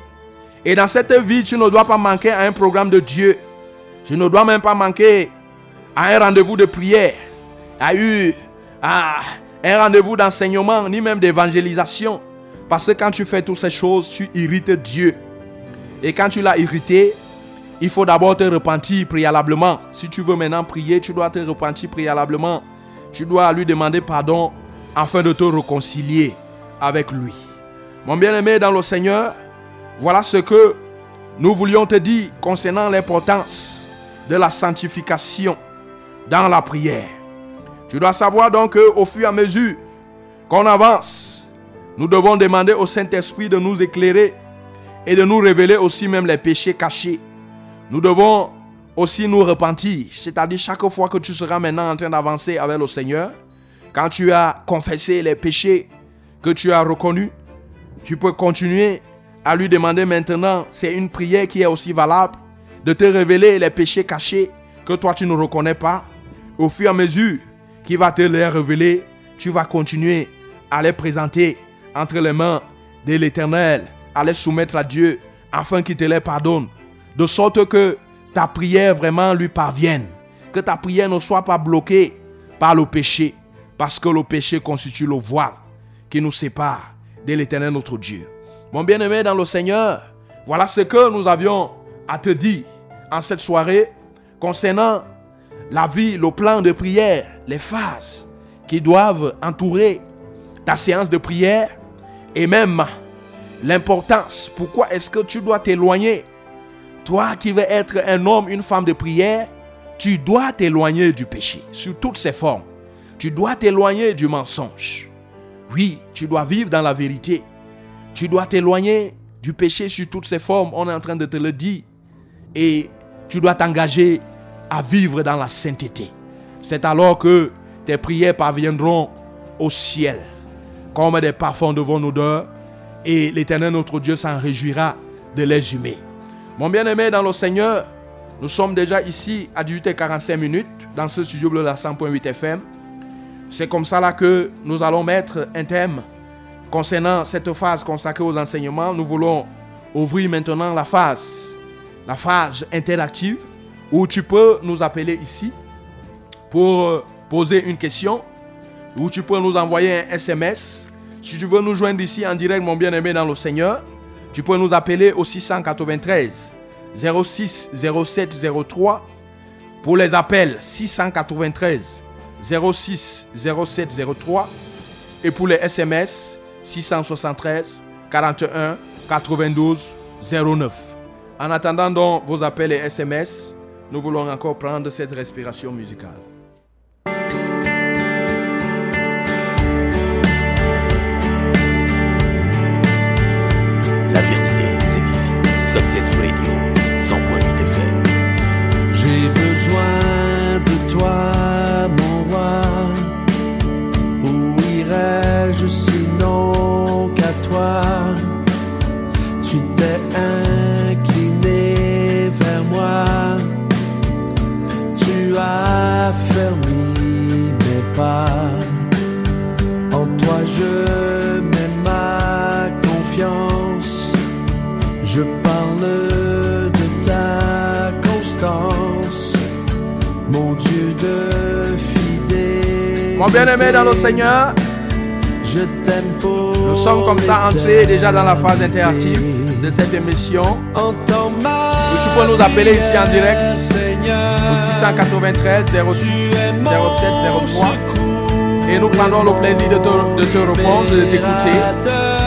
Et dans cette vie, tu ne dois pas manquer à un programme de Dieu. Tu ne dois même pas manquer à un rendez-vous de prière, à un rendez-vous d'enseignement, ni même d'évangélisation. Parce que quand tu fais toutes ces choses, tu irrites Dieu. Et quand tu l'as irrité, il faut d'abord te repentir préalablement. Si tu veux maintenant prier, tu dois te repentir préalablement. Tu dois lui demander pardon afin de te réconcilier avec lui. Mon bien-aimé dans le Seigneur, voilà ce que nous voulions te dire concernant l'importance de la sanctification dans la prière. Tu dois savoir donc qu'au fur et à mesure qu'on avance, nous devons demander au Saint-Esprit de nous éclairer et de nous révéler aussi même les péchés cachés. Nous devons aussi nous repentir, c'est-à-dire chaque fois que tu seras maintenant en train d'avancer avec le Seigneur, quand tu as confessé les péchés que tu as reconnus, tu peux continuer à lui demander maintenant, c'est une prière qui est aussi valable, de te révéler les péchés cachés que toi tu ne reconnais pas. Au fur et à mesure qu'il va te les révéler, tu vas continuer à les présenter entre les mains de l'Éternel, à les soumettre à Dieu afin qu'il te les pardonne. De sorte que ta prière vraiment lui parvienne. Que ta prière ne soit pas bloquée par le péché. Parce que le péché constitue le voile qui nous sépare de l'Éternel notre Dieu. Mon bien-aimé dans le Seigneur, voilà ce que nous avions à te dire en cette soirée concernant la vie, le plan de prière, les phases qui doivent entourer ta séance de prière et même l'importance. Pourquoi est-ce que tu dois t'éloigner? Toi qui veux être un homme, une femme de prière, tu dois t'éloigner du péché sous toutes ses formes. Tu dois t'éloigner du mensonge. Oui, tu dois vivre dans la vérité. Tu dois t'éloigner du péché sous toutes ses formes. On est en train de te le dire. Et tu dois t'engager à vivre dans la sainteté. C'est alors que tes prières parviendront au ciel comme des parfums de bonne odeur et l'Éternel notre Dieu s'en réjouira de les humer. Mon bien-aimé dans le Seigneur, nous sommes déjà ici à 18h45 minutes dans ce studio bleu la 100.8 FM. C'est comme ça que nous allons mettre un thème concernant cette phase consacrée aux enseignements. Nous voulons ouvrir maintenant la phase, la phase interactive où tu peux nous appeler ici pour poser une question, où tu peux nous envoyer un SMS. Si tu veux nous joindre ici en direct, mon bien-aimé dans le Seigneur, tu peux nous appeler au 693 06 07 03 pour les appels 693 06 07 03 et pour les SMS 673 41 92 09. En attendant donc vos appels et SMS, nous voulons encore prendre cette respiration musicale. Bien-aimé dans le Seigneur, Je t'aime pour nous sommes comme ça entrés déjà dans la phase interactive de cette émission. Où tu peux nous appeler ici en direct au 693 06 07 03 et nous prendrons le plaisir de te, de te répondre, de t'écouter.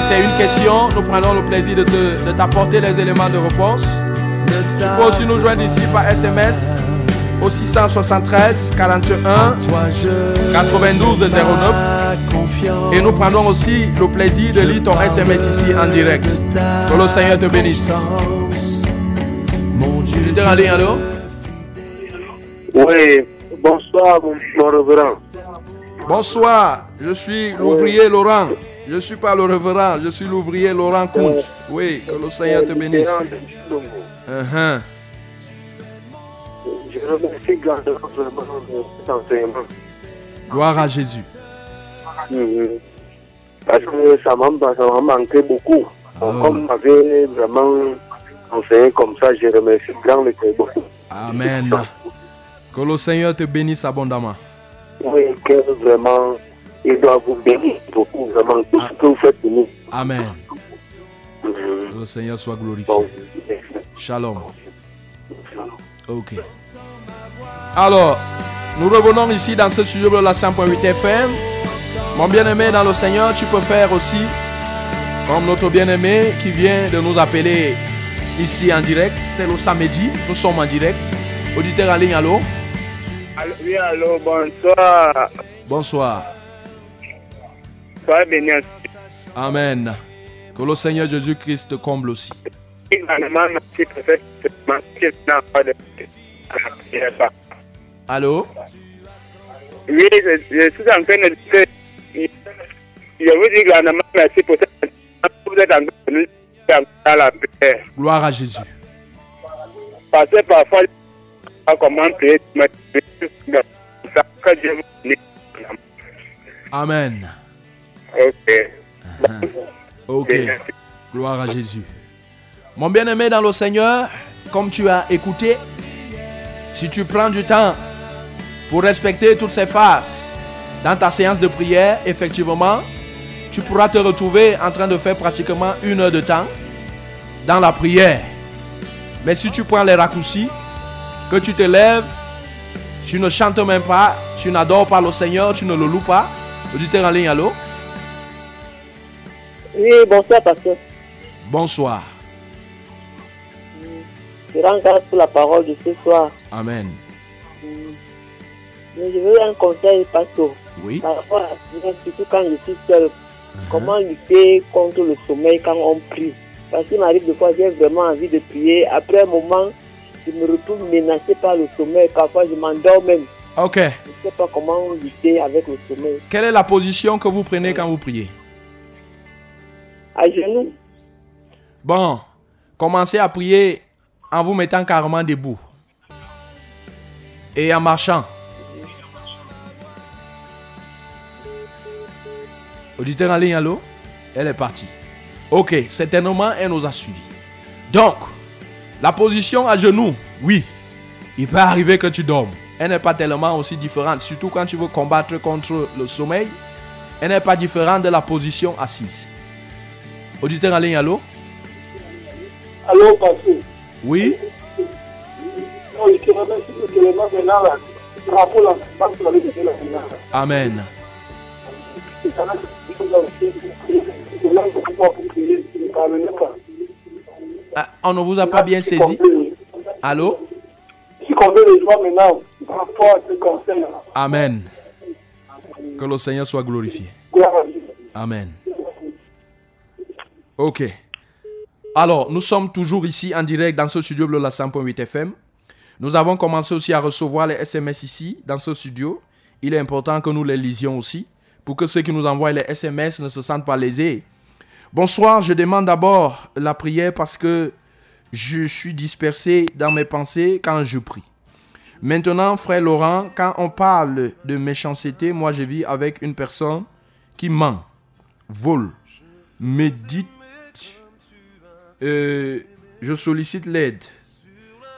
Si c'est une question, nous prendrons le plaisir de te- de t'apporter les éléments de réponse. Tu peux aussi nous joindre ici par SMS au 673 41 Toi je 92 09 ma confiance. et nous prendrons aussi le plaisir de lire ton SMS ici en direct. Que le Seigneur te bénisse. Mon Dieu Tu es en ligne, allô? Oui, bonsoir, mon, révérend. Bonsoir, je suis l'ouvrier Laurent. Je ne suis pas le révérend, je suis l'ouvrier Laurent Kuntz. Oui, que le Seigneur te bénisse. Uh-huh. Je remercie grandement vraiment de cet enseignement. Gloire à Jésus. Mhm. Parce que ça m'a manqué beaucoup. Ah. Comme vous m'avez vraiment enseigné comme ça, je remercie grand le Québec. Amen. Que le Seigneur te bénisse abondamment. Oui, que vraiment, il doit vous bénir beaucoup, vraiment, tout ce que vous faites pour nous. Amen. Mhm. Que le Seigneur soit glorifié. Bon, Shalom. Ok. Alors, nous revenons ici dans ce studio de la 100.8 FM. Mon bien-aimé dans le Seigneur, tu peux faire aussi comme notre bien-aimé qui vient de nous appeler ici en direct. C'est le samedi. Nous sommes en direct. Auditeur en ligne, allô? Allô, oui, allô, bonsoir. Bonsoir. Soyez bénis. Amen. Que le Seigneur Jésus-Christ te comble aussi. Allô? Oui, je, je suis en train de dire je vous dis grandement merci pour cette vous êtes en train de à la prière. Gloire à Jésus. Parce que parfois, je ne sais pas comment prier, que Dieu vous. Amen. Ok. Ok. Gloire à Jésus. Mon bien-aimé dans le Seigneur, comme tu as écouté, si tu prends du temps pour respecter toutes ces phases dans ta séance de prière, effectivement, tu pourras te retrouver en train de faire pratiquement une heure de temps dans la prière. Mais si tu prends les raccourcis, que tu te lèves, tu ne chantes même pas, tu n'adores pas le Seigneur, tu ne le loues pas, auditeur en ligne, allô? Oui, bonsoir, pasteur. Bonsoir. Je rends grâce pour la parole de ce soir. Amen. Mais je veux un conseil, pasteur. Oui. Par rapport à surtout quand je suis seul. Comment lutter contre le sommeil quand on prie? Parce qu'il m'arrive des fois, j'ai vraiment envie de prier. Après un moment, je me retrouve menacé par le sommeil. Parfois, je m'endors même. Ok. Je ne sais pas comment lutter avec le sommeil. Quelle est la position que vous prenez quand vous priez? À genoux, Bon, commencez à prier en vous mettant carrément debout. Et en marchant. Auditeur en ligne, allô Elle est partie. Ok, certainement, elle nous a suivis. Donc, la position à genoux, oui, il peut arriver que tu dormes. Elle n'est pas tellement aussi différente, surtout quand tu veux combattre contre le sommeil. Elle n'est pas différente de la position assise. Auditeur en ligne, allô Allô, pasteur. Oui. Amen. Ah, on ne vous a pas bien saisi Allô? Si combien de joie maintenant, par rapport à ce conseil, là, Amen. Que le Seigneur soit glorifié. Amen. Ok. Alors, nous sommes toujours ici en direct dans ce studio Bleu la 100.8 FM. Nous avons commencé aussi à recevoir les SMS ici, dans ce studio. Il est important que nous les lisions aussi, pour que ceux qui nous envoient les SMS ne se sentent pas lésés. Bonsoir, je demande d'abord la prière parce que je suis dispersé dans mes pensées quand je prie. Maintenant, frère Laurent, quand on parle de méchanceté, moi je vis avec une personne qui ment, vole, médite, euh, je sollicite l'aide,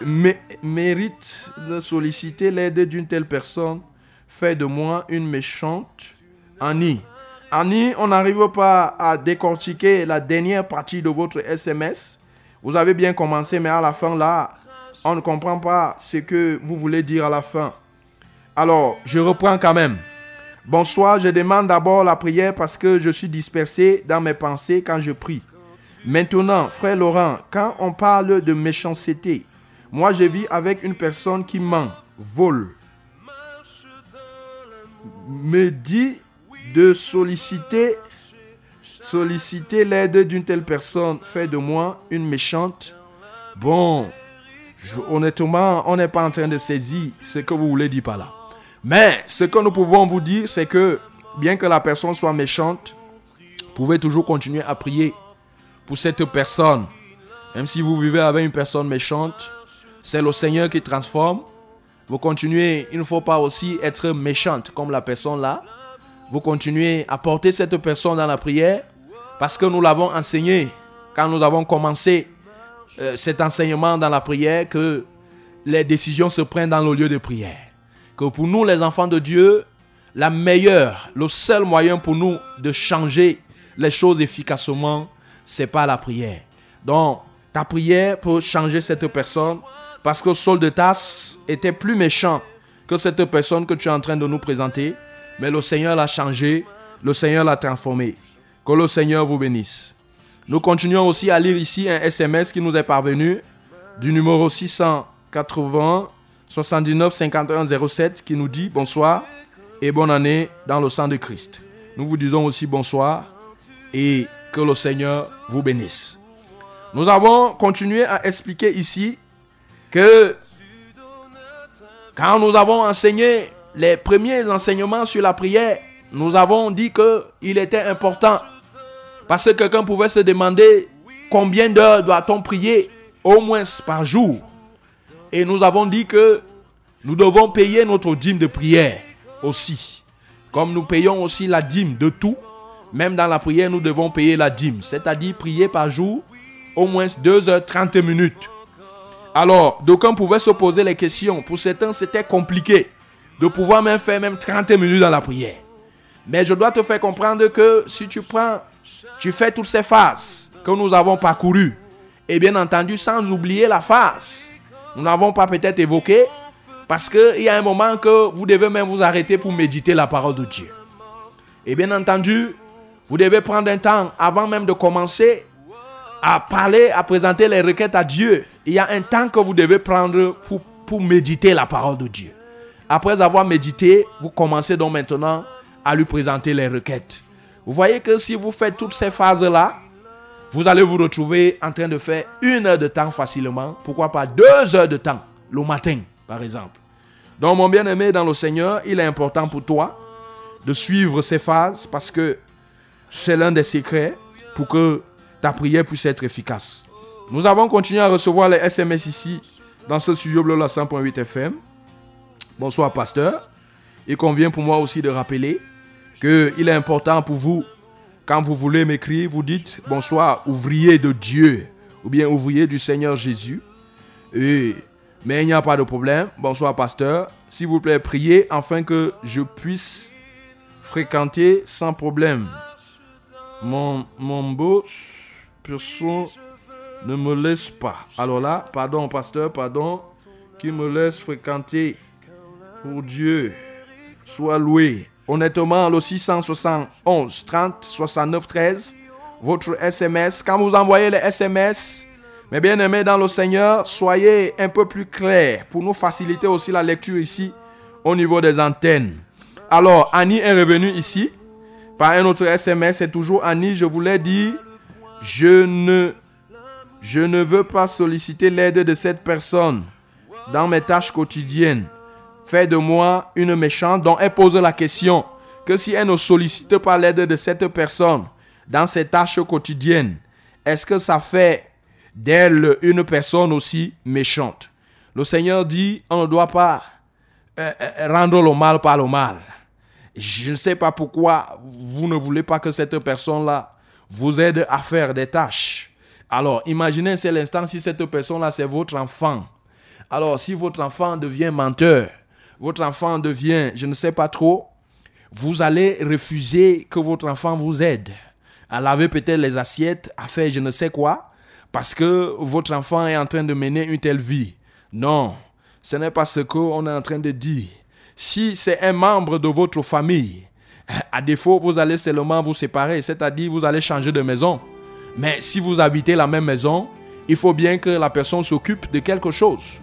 mé- mérite de solliciter l'aide d'une telle personne, fait de moi une méchante Annie. Annie, on n'arrive pas à décortiquer la dernière partie de votre SMS. Vous avez bien commencé, mais à la fin, là, on ne comprend pas ce que vous voulez dire à la fin. Alors, je reprends quand même. Bonsoir, je demande d'abord la prière parce que je suis dispersé dans mes pensées quand je prie. Maintenant, frère Laurent, quand on parle de méchanceté, moi je vis avec une personne qui ment, vole, me dit de solliciter solliciter l'aide d'une telle personne fait de moi une méchante. Bon, honnêtement, on n'est pas en train de saisir ce que vous voulez dire par là. Mais ce que nous pouvons vous dire, c'est que bien que la personne soit méchante, vous pouvez toujours continuer à prier pour cette personne. Même si vous vivez avec une personne méchante, c'est le Seigneur qui transforme. Vous continuez, il ne faut pas aussi être méchante comme la personne là. Vous continuez à porter cette personne dans la prière parce que nous l'avons enseigné quand nous avons commencé euh, cet enseignement dans la prière que les décisions se prennent dans le lieu de prière. Que pour nous, les enfants de Dieu, la meilleure, le seul moyen pour nous de changer les choses efficacement, c'est pas la prière. Donc, ta prière peut changer cette personne parce que Saul de Tasse était plus méchant que cette personne que tu es en train de nous présenter, mais le Seigneur l'a changé, le Seigneur l'a transformé. Que le Seigneur vous bénisse. Nous continuons aussi à lire ici un SMS qui nous est parvenu du numéro 680 79 51 07 qui nous dit bonsoir et bonne année dans le sang de Christ. Nous vous disons aussi bonsoir et que le Seigneur vous bénisse. Nous avons continué à expliquer ici que quand nous avons enseigné les premiers enseignements sur la prière, nous avons dit que il était important parce que quelqu'un pouvait se demander combien d'heures doit-on prier au moins par jour? Et nous avons dit que nous devons payer notre dîme de prière aussi. Comme nous payons aussi la dîme de tout, même dans la prière, nous devons payer la dîme. C'est-à-dire prier par jour au moins 2h30 minutes. Alors, d'aucuns pouvaient se poser les questions. Pour certains, c'était compliqué de pouvoir même faire même 30 minutes dans la prière. Mais je dois te faire comprendre que si tu prends, tu fais toutes ces phases que nous avons parcourues, et bien entendu sans oublier la phase, nous n'avons pas peut-être évoqué, parce qu'il y a un moment que vous devez même vous arrêter pour méditer la parole de Dieu. Et bien entendu, vous devez prendre un temps avant même de commencer à parler, à présenter les requêtes à Dieu. Il y a un temps que vous devez prendre pour, pour méditer la parole de Dieu. Après avoir médité, vous commencez donc maintenant à lui présenter les requêtes. Vous voyez que si vous faites toutes ces phases-là, vous allez vous retrouver en train de faire une heure de temps facilement. Pourquoi pas deux heures de temps le matin, par exemple. Donc, mon bien-aimé dans le Seigneur, il est important pour toi de suivre ces phases parce que c'est l'un des secrets pour que ta prière puisse être efficace. Nous avons continué à recevoir les SMS ici dans ce studio Bleu la 100.8 FM. Bonsoir, pasteur. Il convient pour moi aussi de rappeler qu'il est important pour vous, quand vous voulez m'écrire, vous dites bonsoir, ouvrier de Dieu, ou bien ouvrier du Seigneur Jésus. Et, mais il n'y a pas de problème. Bonsoir, pasteur. S'il vous plaît, priez afin que je puisse fréquenter sans problème. Mon, beau personne ne me laisse pas. Alors là, pardon, pasteur, pardon, qui me laisse fréquenter pour Dieu. Soit loué. Honnêtement, le 671 30 69 13, votre SMS. Quand vous envoyez les SMS, mes bien-aimés dans le Seigneur, soyez un peu plus clairs pour nous faciliter aussi la lecture ici au niveau des antennes. Alors, Annie est revenue ici par un autre SMS. C'est toujours Annie. Je voulais dire, je ne, je ne veux pas solliciter l'aide de cette personne dans mes tâches quotidiennes. Fait de moi une méchante dont elle pose la question que si elle ne sollicite pas l'aide de cette personne dans ses tâches quotidiennes, est-ce que ça fait d'elle une personne aussi méchante? Le Seigneur dit, on ne doit pas euh, euh, rendre le mal par le mal. Je ne sais pas pourquoi vous ne voulez pas que cette personne-là vous aide à faire des tâches. Alors, imaginez c'est l'instant si cette personne-là, c'est votre enfant. Alors, si votre enfant devient menteur, votre enfant devient, je ne sais pas trop, vous allez refuser que votre enfant vous aide à laver peut-être les assiettes, à faire je ne sais quoi, parce que votre enfant est en train de mener une telle vie. Non, ce n'est pas ce qu'on est en train de dire. Si c'est un membre de votre famille, <laughs> à défaut, vous allez seulement vous séparer, c'est-à-dire vous allez changer de maison. Mais si vous habitez la même maison, il faut bien que la personne s'occupe de quelque chose.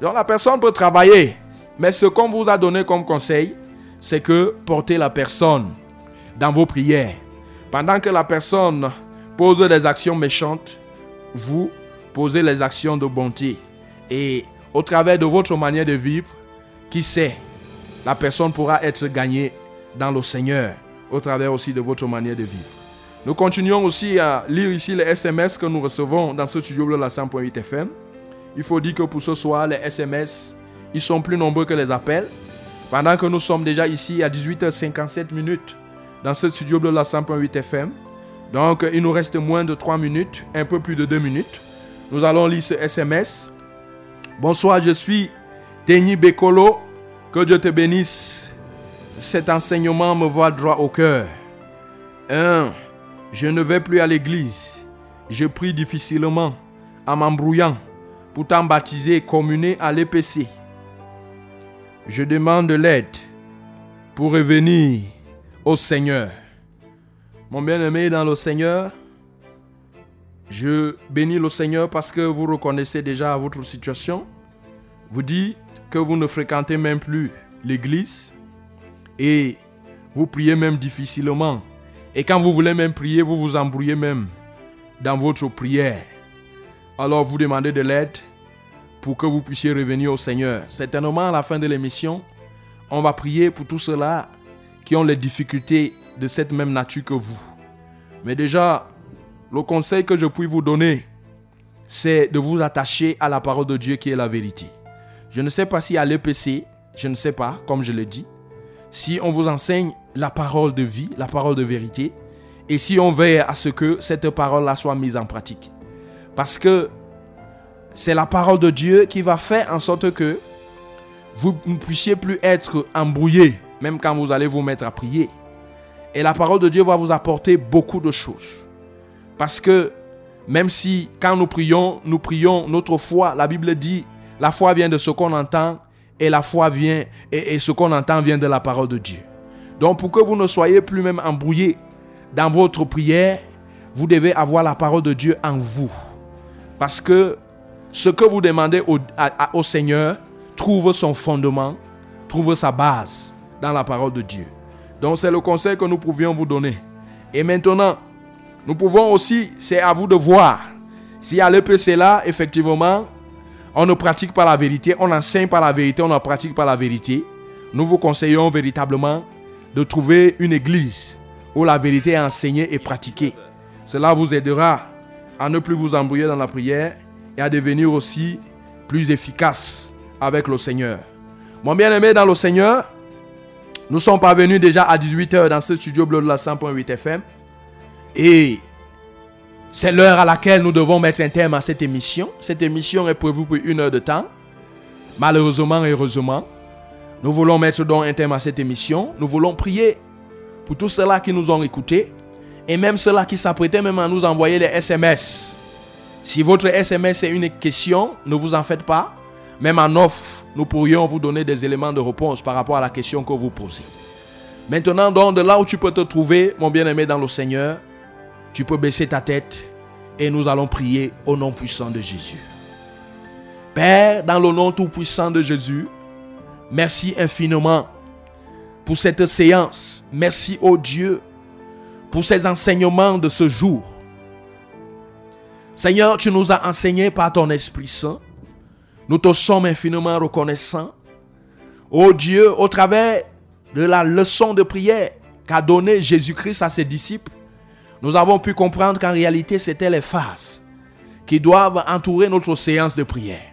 Donc la personne peut travailler, mais ce qu'on vous a donné comme conseil, c'est que portez la personne dans vos prières. Pendant que la personne pose des actions méchantes, vous posez les actions de bonté. Et au travers de votre manière de vivre, qui sait, la personne pourra être gagnée dans le Seigneur, au travers aussi de votre manière de vivre. Nous continuons aussi à lire ici les SMS que nous recevons dans ce studio de la 100.8 FM. Il faut dire que pour ce soir, les SMS, ils sont plus nombreux que les appels. Pendant que nous sommes déjà ici à 18h57 minutes dans ce studio de la 100.8 FM. Donc, il nous reste moins de 3 minutes, un peu plus de 2 minutes. Nous allons lire ce SMS. Bonsoir, je suis Teni Bekolo. Que Dieu te bénisse. Cet enseignement me voit droit au cœur. 1. Je ne vais plus à l'église. Je prie difficilement en m'embrouillant, pourtant baptisé et communé à l'EPC. Je demande de l'aide pour revenir au Seigneur. Mon bien-aimé dans le Seigneur, je bénis le Seigneur parce que vous reconnaissez déjà votre situation. Vous dites que vous ne fréquentez même plus l'église et vous priez même difficilement. Et quand vous voulez même prier, vous vous embrouillez même dans votre prière. Alors vous demandez de l'aide pour que vous puissiez revenir au Seigneur. Certainement à la fin de l'émission, on va prier pour tous ceux-là qui ont les difficultés de cette même nature que vous. Mais déjà, le conseil que je puis vous donner, c'est de vous attacher à la parole de Dieu qui est la vérité. Je ne sais pas si à l'EPC, je ne sais pas, comme je l'ai dit, si on vous enseigne la parole de vie, la parole de vérité, et si on veille à ce que cette parole-là soit mise en pratique. Parce que c'est la parole de Dieu qui va faire en sorte que vous ne puissiez plus être embrouillé, même quand vous allez vous mettre à prier. Et la parole de Dieu va vous apporter beaucoup de choses. Parce que même si quand nous prions, nous prions notre foi, la Bible dit, la foi vient de ce qu'on entend et la foi vient et, ce qu'on entend vient de la parole de Dieu. Donc pour que vous ne soyez plus même embrouillé dans votre prière, vous devez avoir la parole de Dieu en vous. Parce que ce que vous demandez au, Seigneur trouve son fondement, trouve sa base dans la parole de Dieu. Donc c'est le conseil que nous pouvions vous donner. Et maintenant, Nous pouvons aussi, c'est à vous de voir. Si à l'EPC là, effectivement, on ne pratique pas la vérité, on enseigne pas la vérité, on ne pratique pas la vérité, nous vous conseillons véritablement de trouver une église où la vérité est enseignée et pratiquée. Cela vous aidera à ne plus vous embrouiller dans la prière et à devenir aussi plus efficace avec le Seigneur. Mon bien-aimé dans le Seigneur, nous sommes parvenus déjà à 18h dans ce studio bleu de la 100.8 FM. Et c'est l'heure à laquelle nous devons mettre un terme à cette émission. Cette émission est prévue pour une heure de temps. Malheureusement heureusement, nous voulons mettre donc un terme à cette émission. Nous voulons prier pour tous ceux-là qui nous ont écoutés et même ceux-là qui s'apprêtaient même à nous envoyer des SMS. Si votre SMS est une question, ne vous en faites pas. Même en offre, nous pourrions vous donner des éléments de réponse par rapport à la question que vous posez. Maintenant, donc, de là où tu peux te trouver, mon bien-aimé dans le Seigneur, tu peux baisser ta tête et nous allons prier au nom puissant de Jésus. Père, dans le nom tout puissant de Jésus, merci infiniment pour cette séance. Merci, au Dieu, pour ces enseignements de ce jour. Seigneur, tu nous as enseigné par ton Esprit Saint. Nous te sommes infiniment reconnaissants. Ô Dieu, au travers de la leçon de prière qu'a donnée Jésus-Christ à ses disciples, nous avons pu comprendre qu'en réalité, c'était les phases qui doivent entourer notre séance de prière.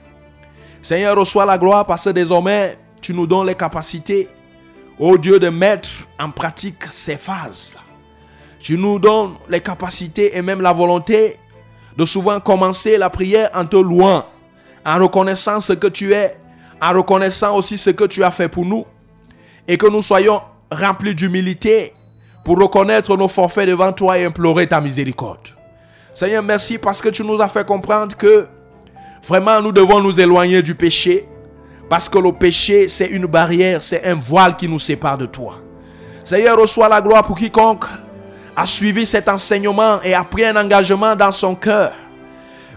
Seigneur, reçois la gloire parce que désormais, tu nous donnes les capacités, ô Dieu, de mettre en pratique ces phases-là. Tu nous donnes les capacités et même la volonté de souvent commencer la prière en te louant, en reconnaissant ce que tu es, en reconnaissant aussi ce que tu as fait pour nous, et que nous soyons remplis d'humilité pour reconnaître nos forfaits devant toi et implorer ta miséricorde. Seigneur, merci parce que tu nous as fait comprendre que vraiment nous devons nous éloigner du péché, parce que le péché, c'est une barrière, c'est un voile qui nous sépare de toi. Seigneur, reçois la gloire pour quiconque a suivi cet enseignement et a pris un engagement dans son cœur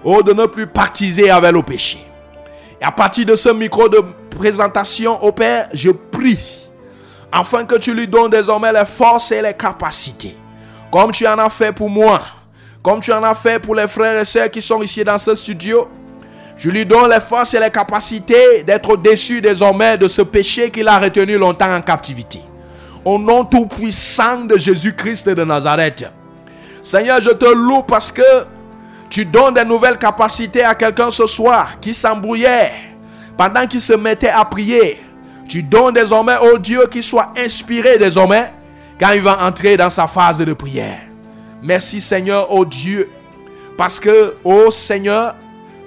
oh, de ne plus partiser avec le péché. Et à partir de ce micro de présentation au Père, je prie afin que tu lui donnes désormais les forces et les capacités. Comme tu en as fait pour moi, comme tu en as fait pour les frères et sœurs qui sont ici dans ce studio. Je lui donne les forces et les capacités d'être déçu désormais de ce péché qu'il a retenu longtemps en captivité. Au nom tout puissant de Jésus-Christ de Nazareth. Seigneur, je te loue parce que tu donnes des nouvelles capacités à quelqu'un ce soir qui s'embrouillait pendant qu'il se mettait à prier. Tu donnes désormais au Dieu qui soit inspiré désormais quand il va entrer dans sa phase de prière. Merci Seigneur, oh Dieu, parce que, oh Seigneur,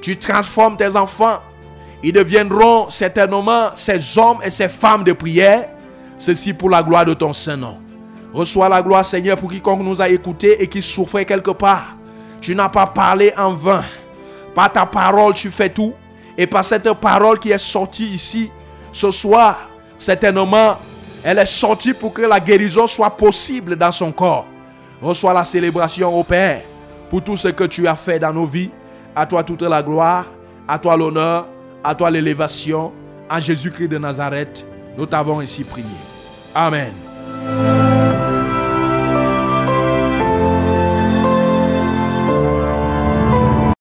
tu transformes tes enfants. Ils deviendront certainement ces hommes et ces femmes de prière. Ceci pour la gloire de ton Saint-Nom. Reçois la gloire, Seigneur, pour quiconque nous a écoutés et qui souffrait quelque part. Tu n'as pas parlé en vain. Par ta parole, tu fais tout. Et par cette parole qui est sortie ici, ce soir, certainement, elle est sortie pour que la guérison soit possible dans son corps. Reçois la célébration au Père pour tout ce que tu as fait dans nos vies. À toi toute la gloire, à toi l'honneur, à toi l'élévation. En Jésus-Christ de Nazareth, nous t'avons ainsi prié. Amen.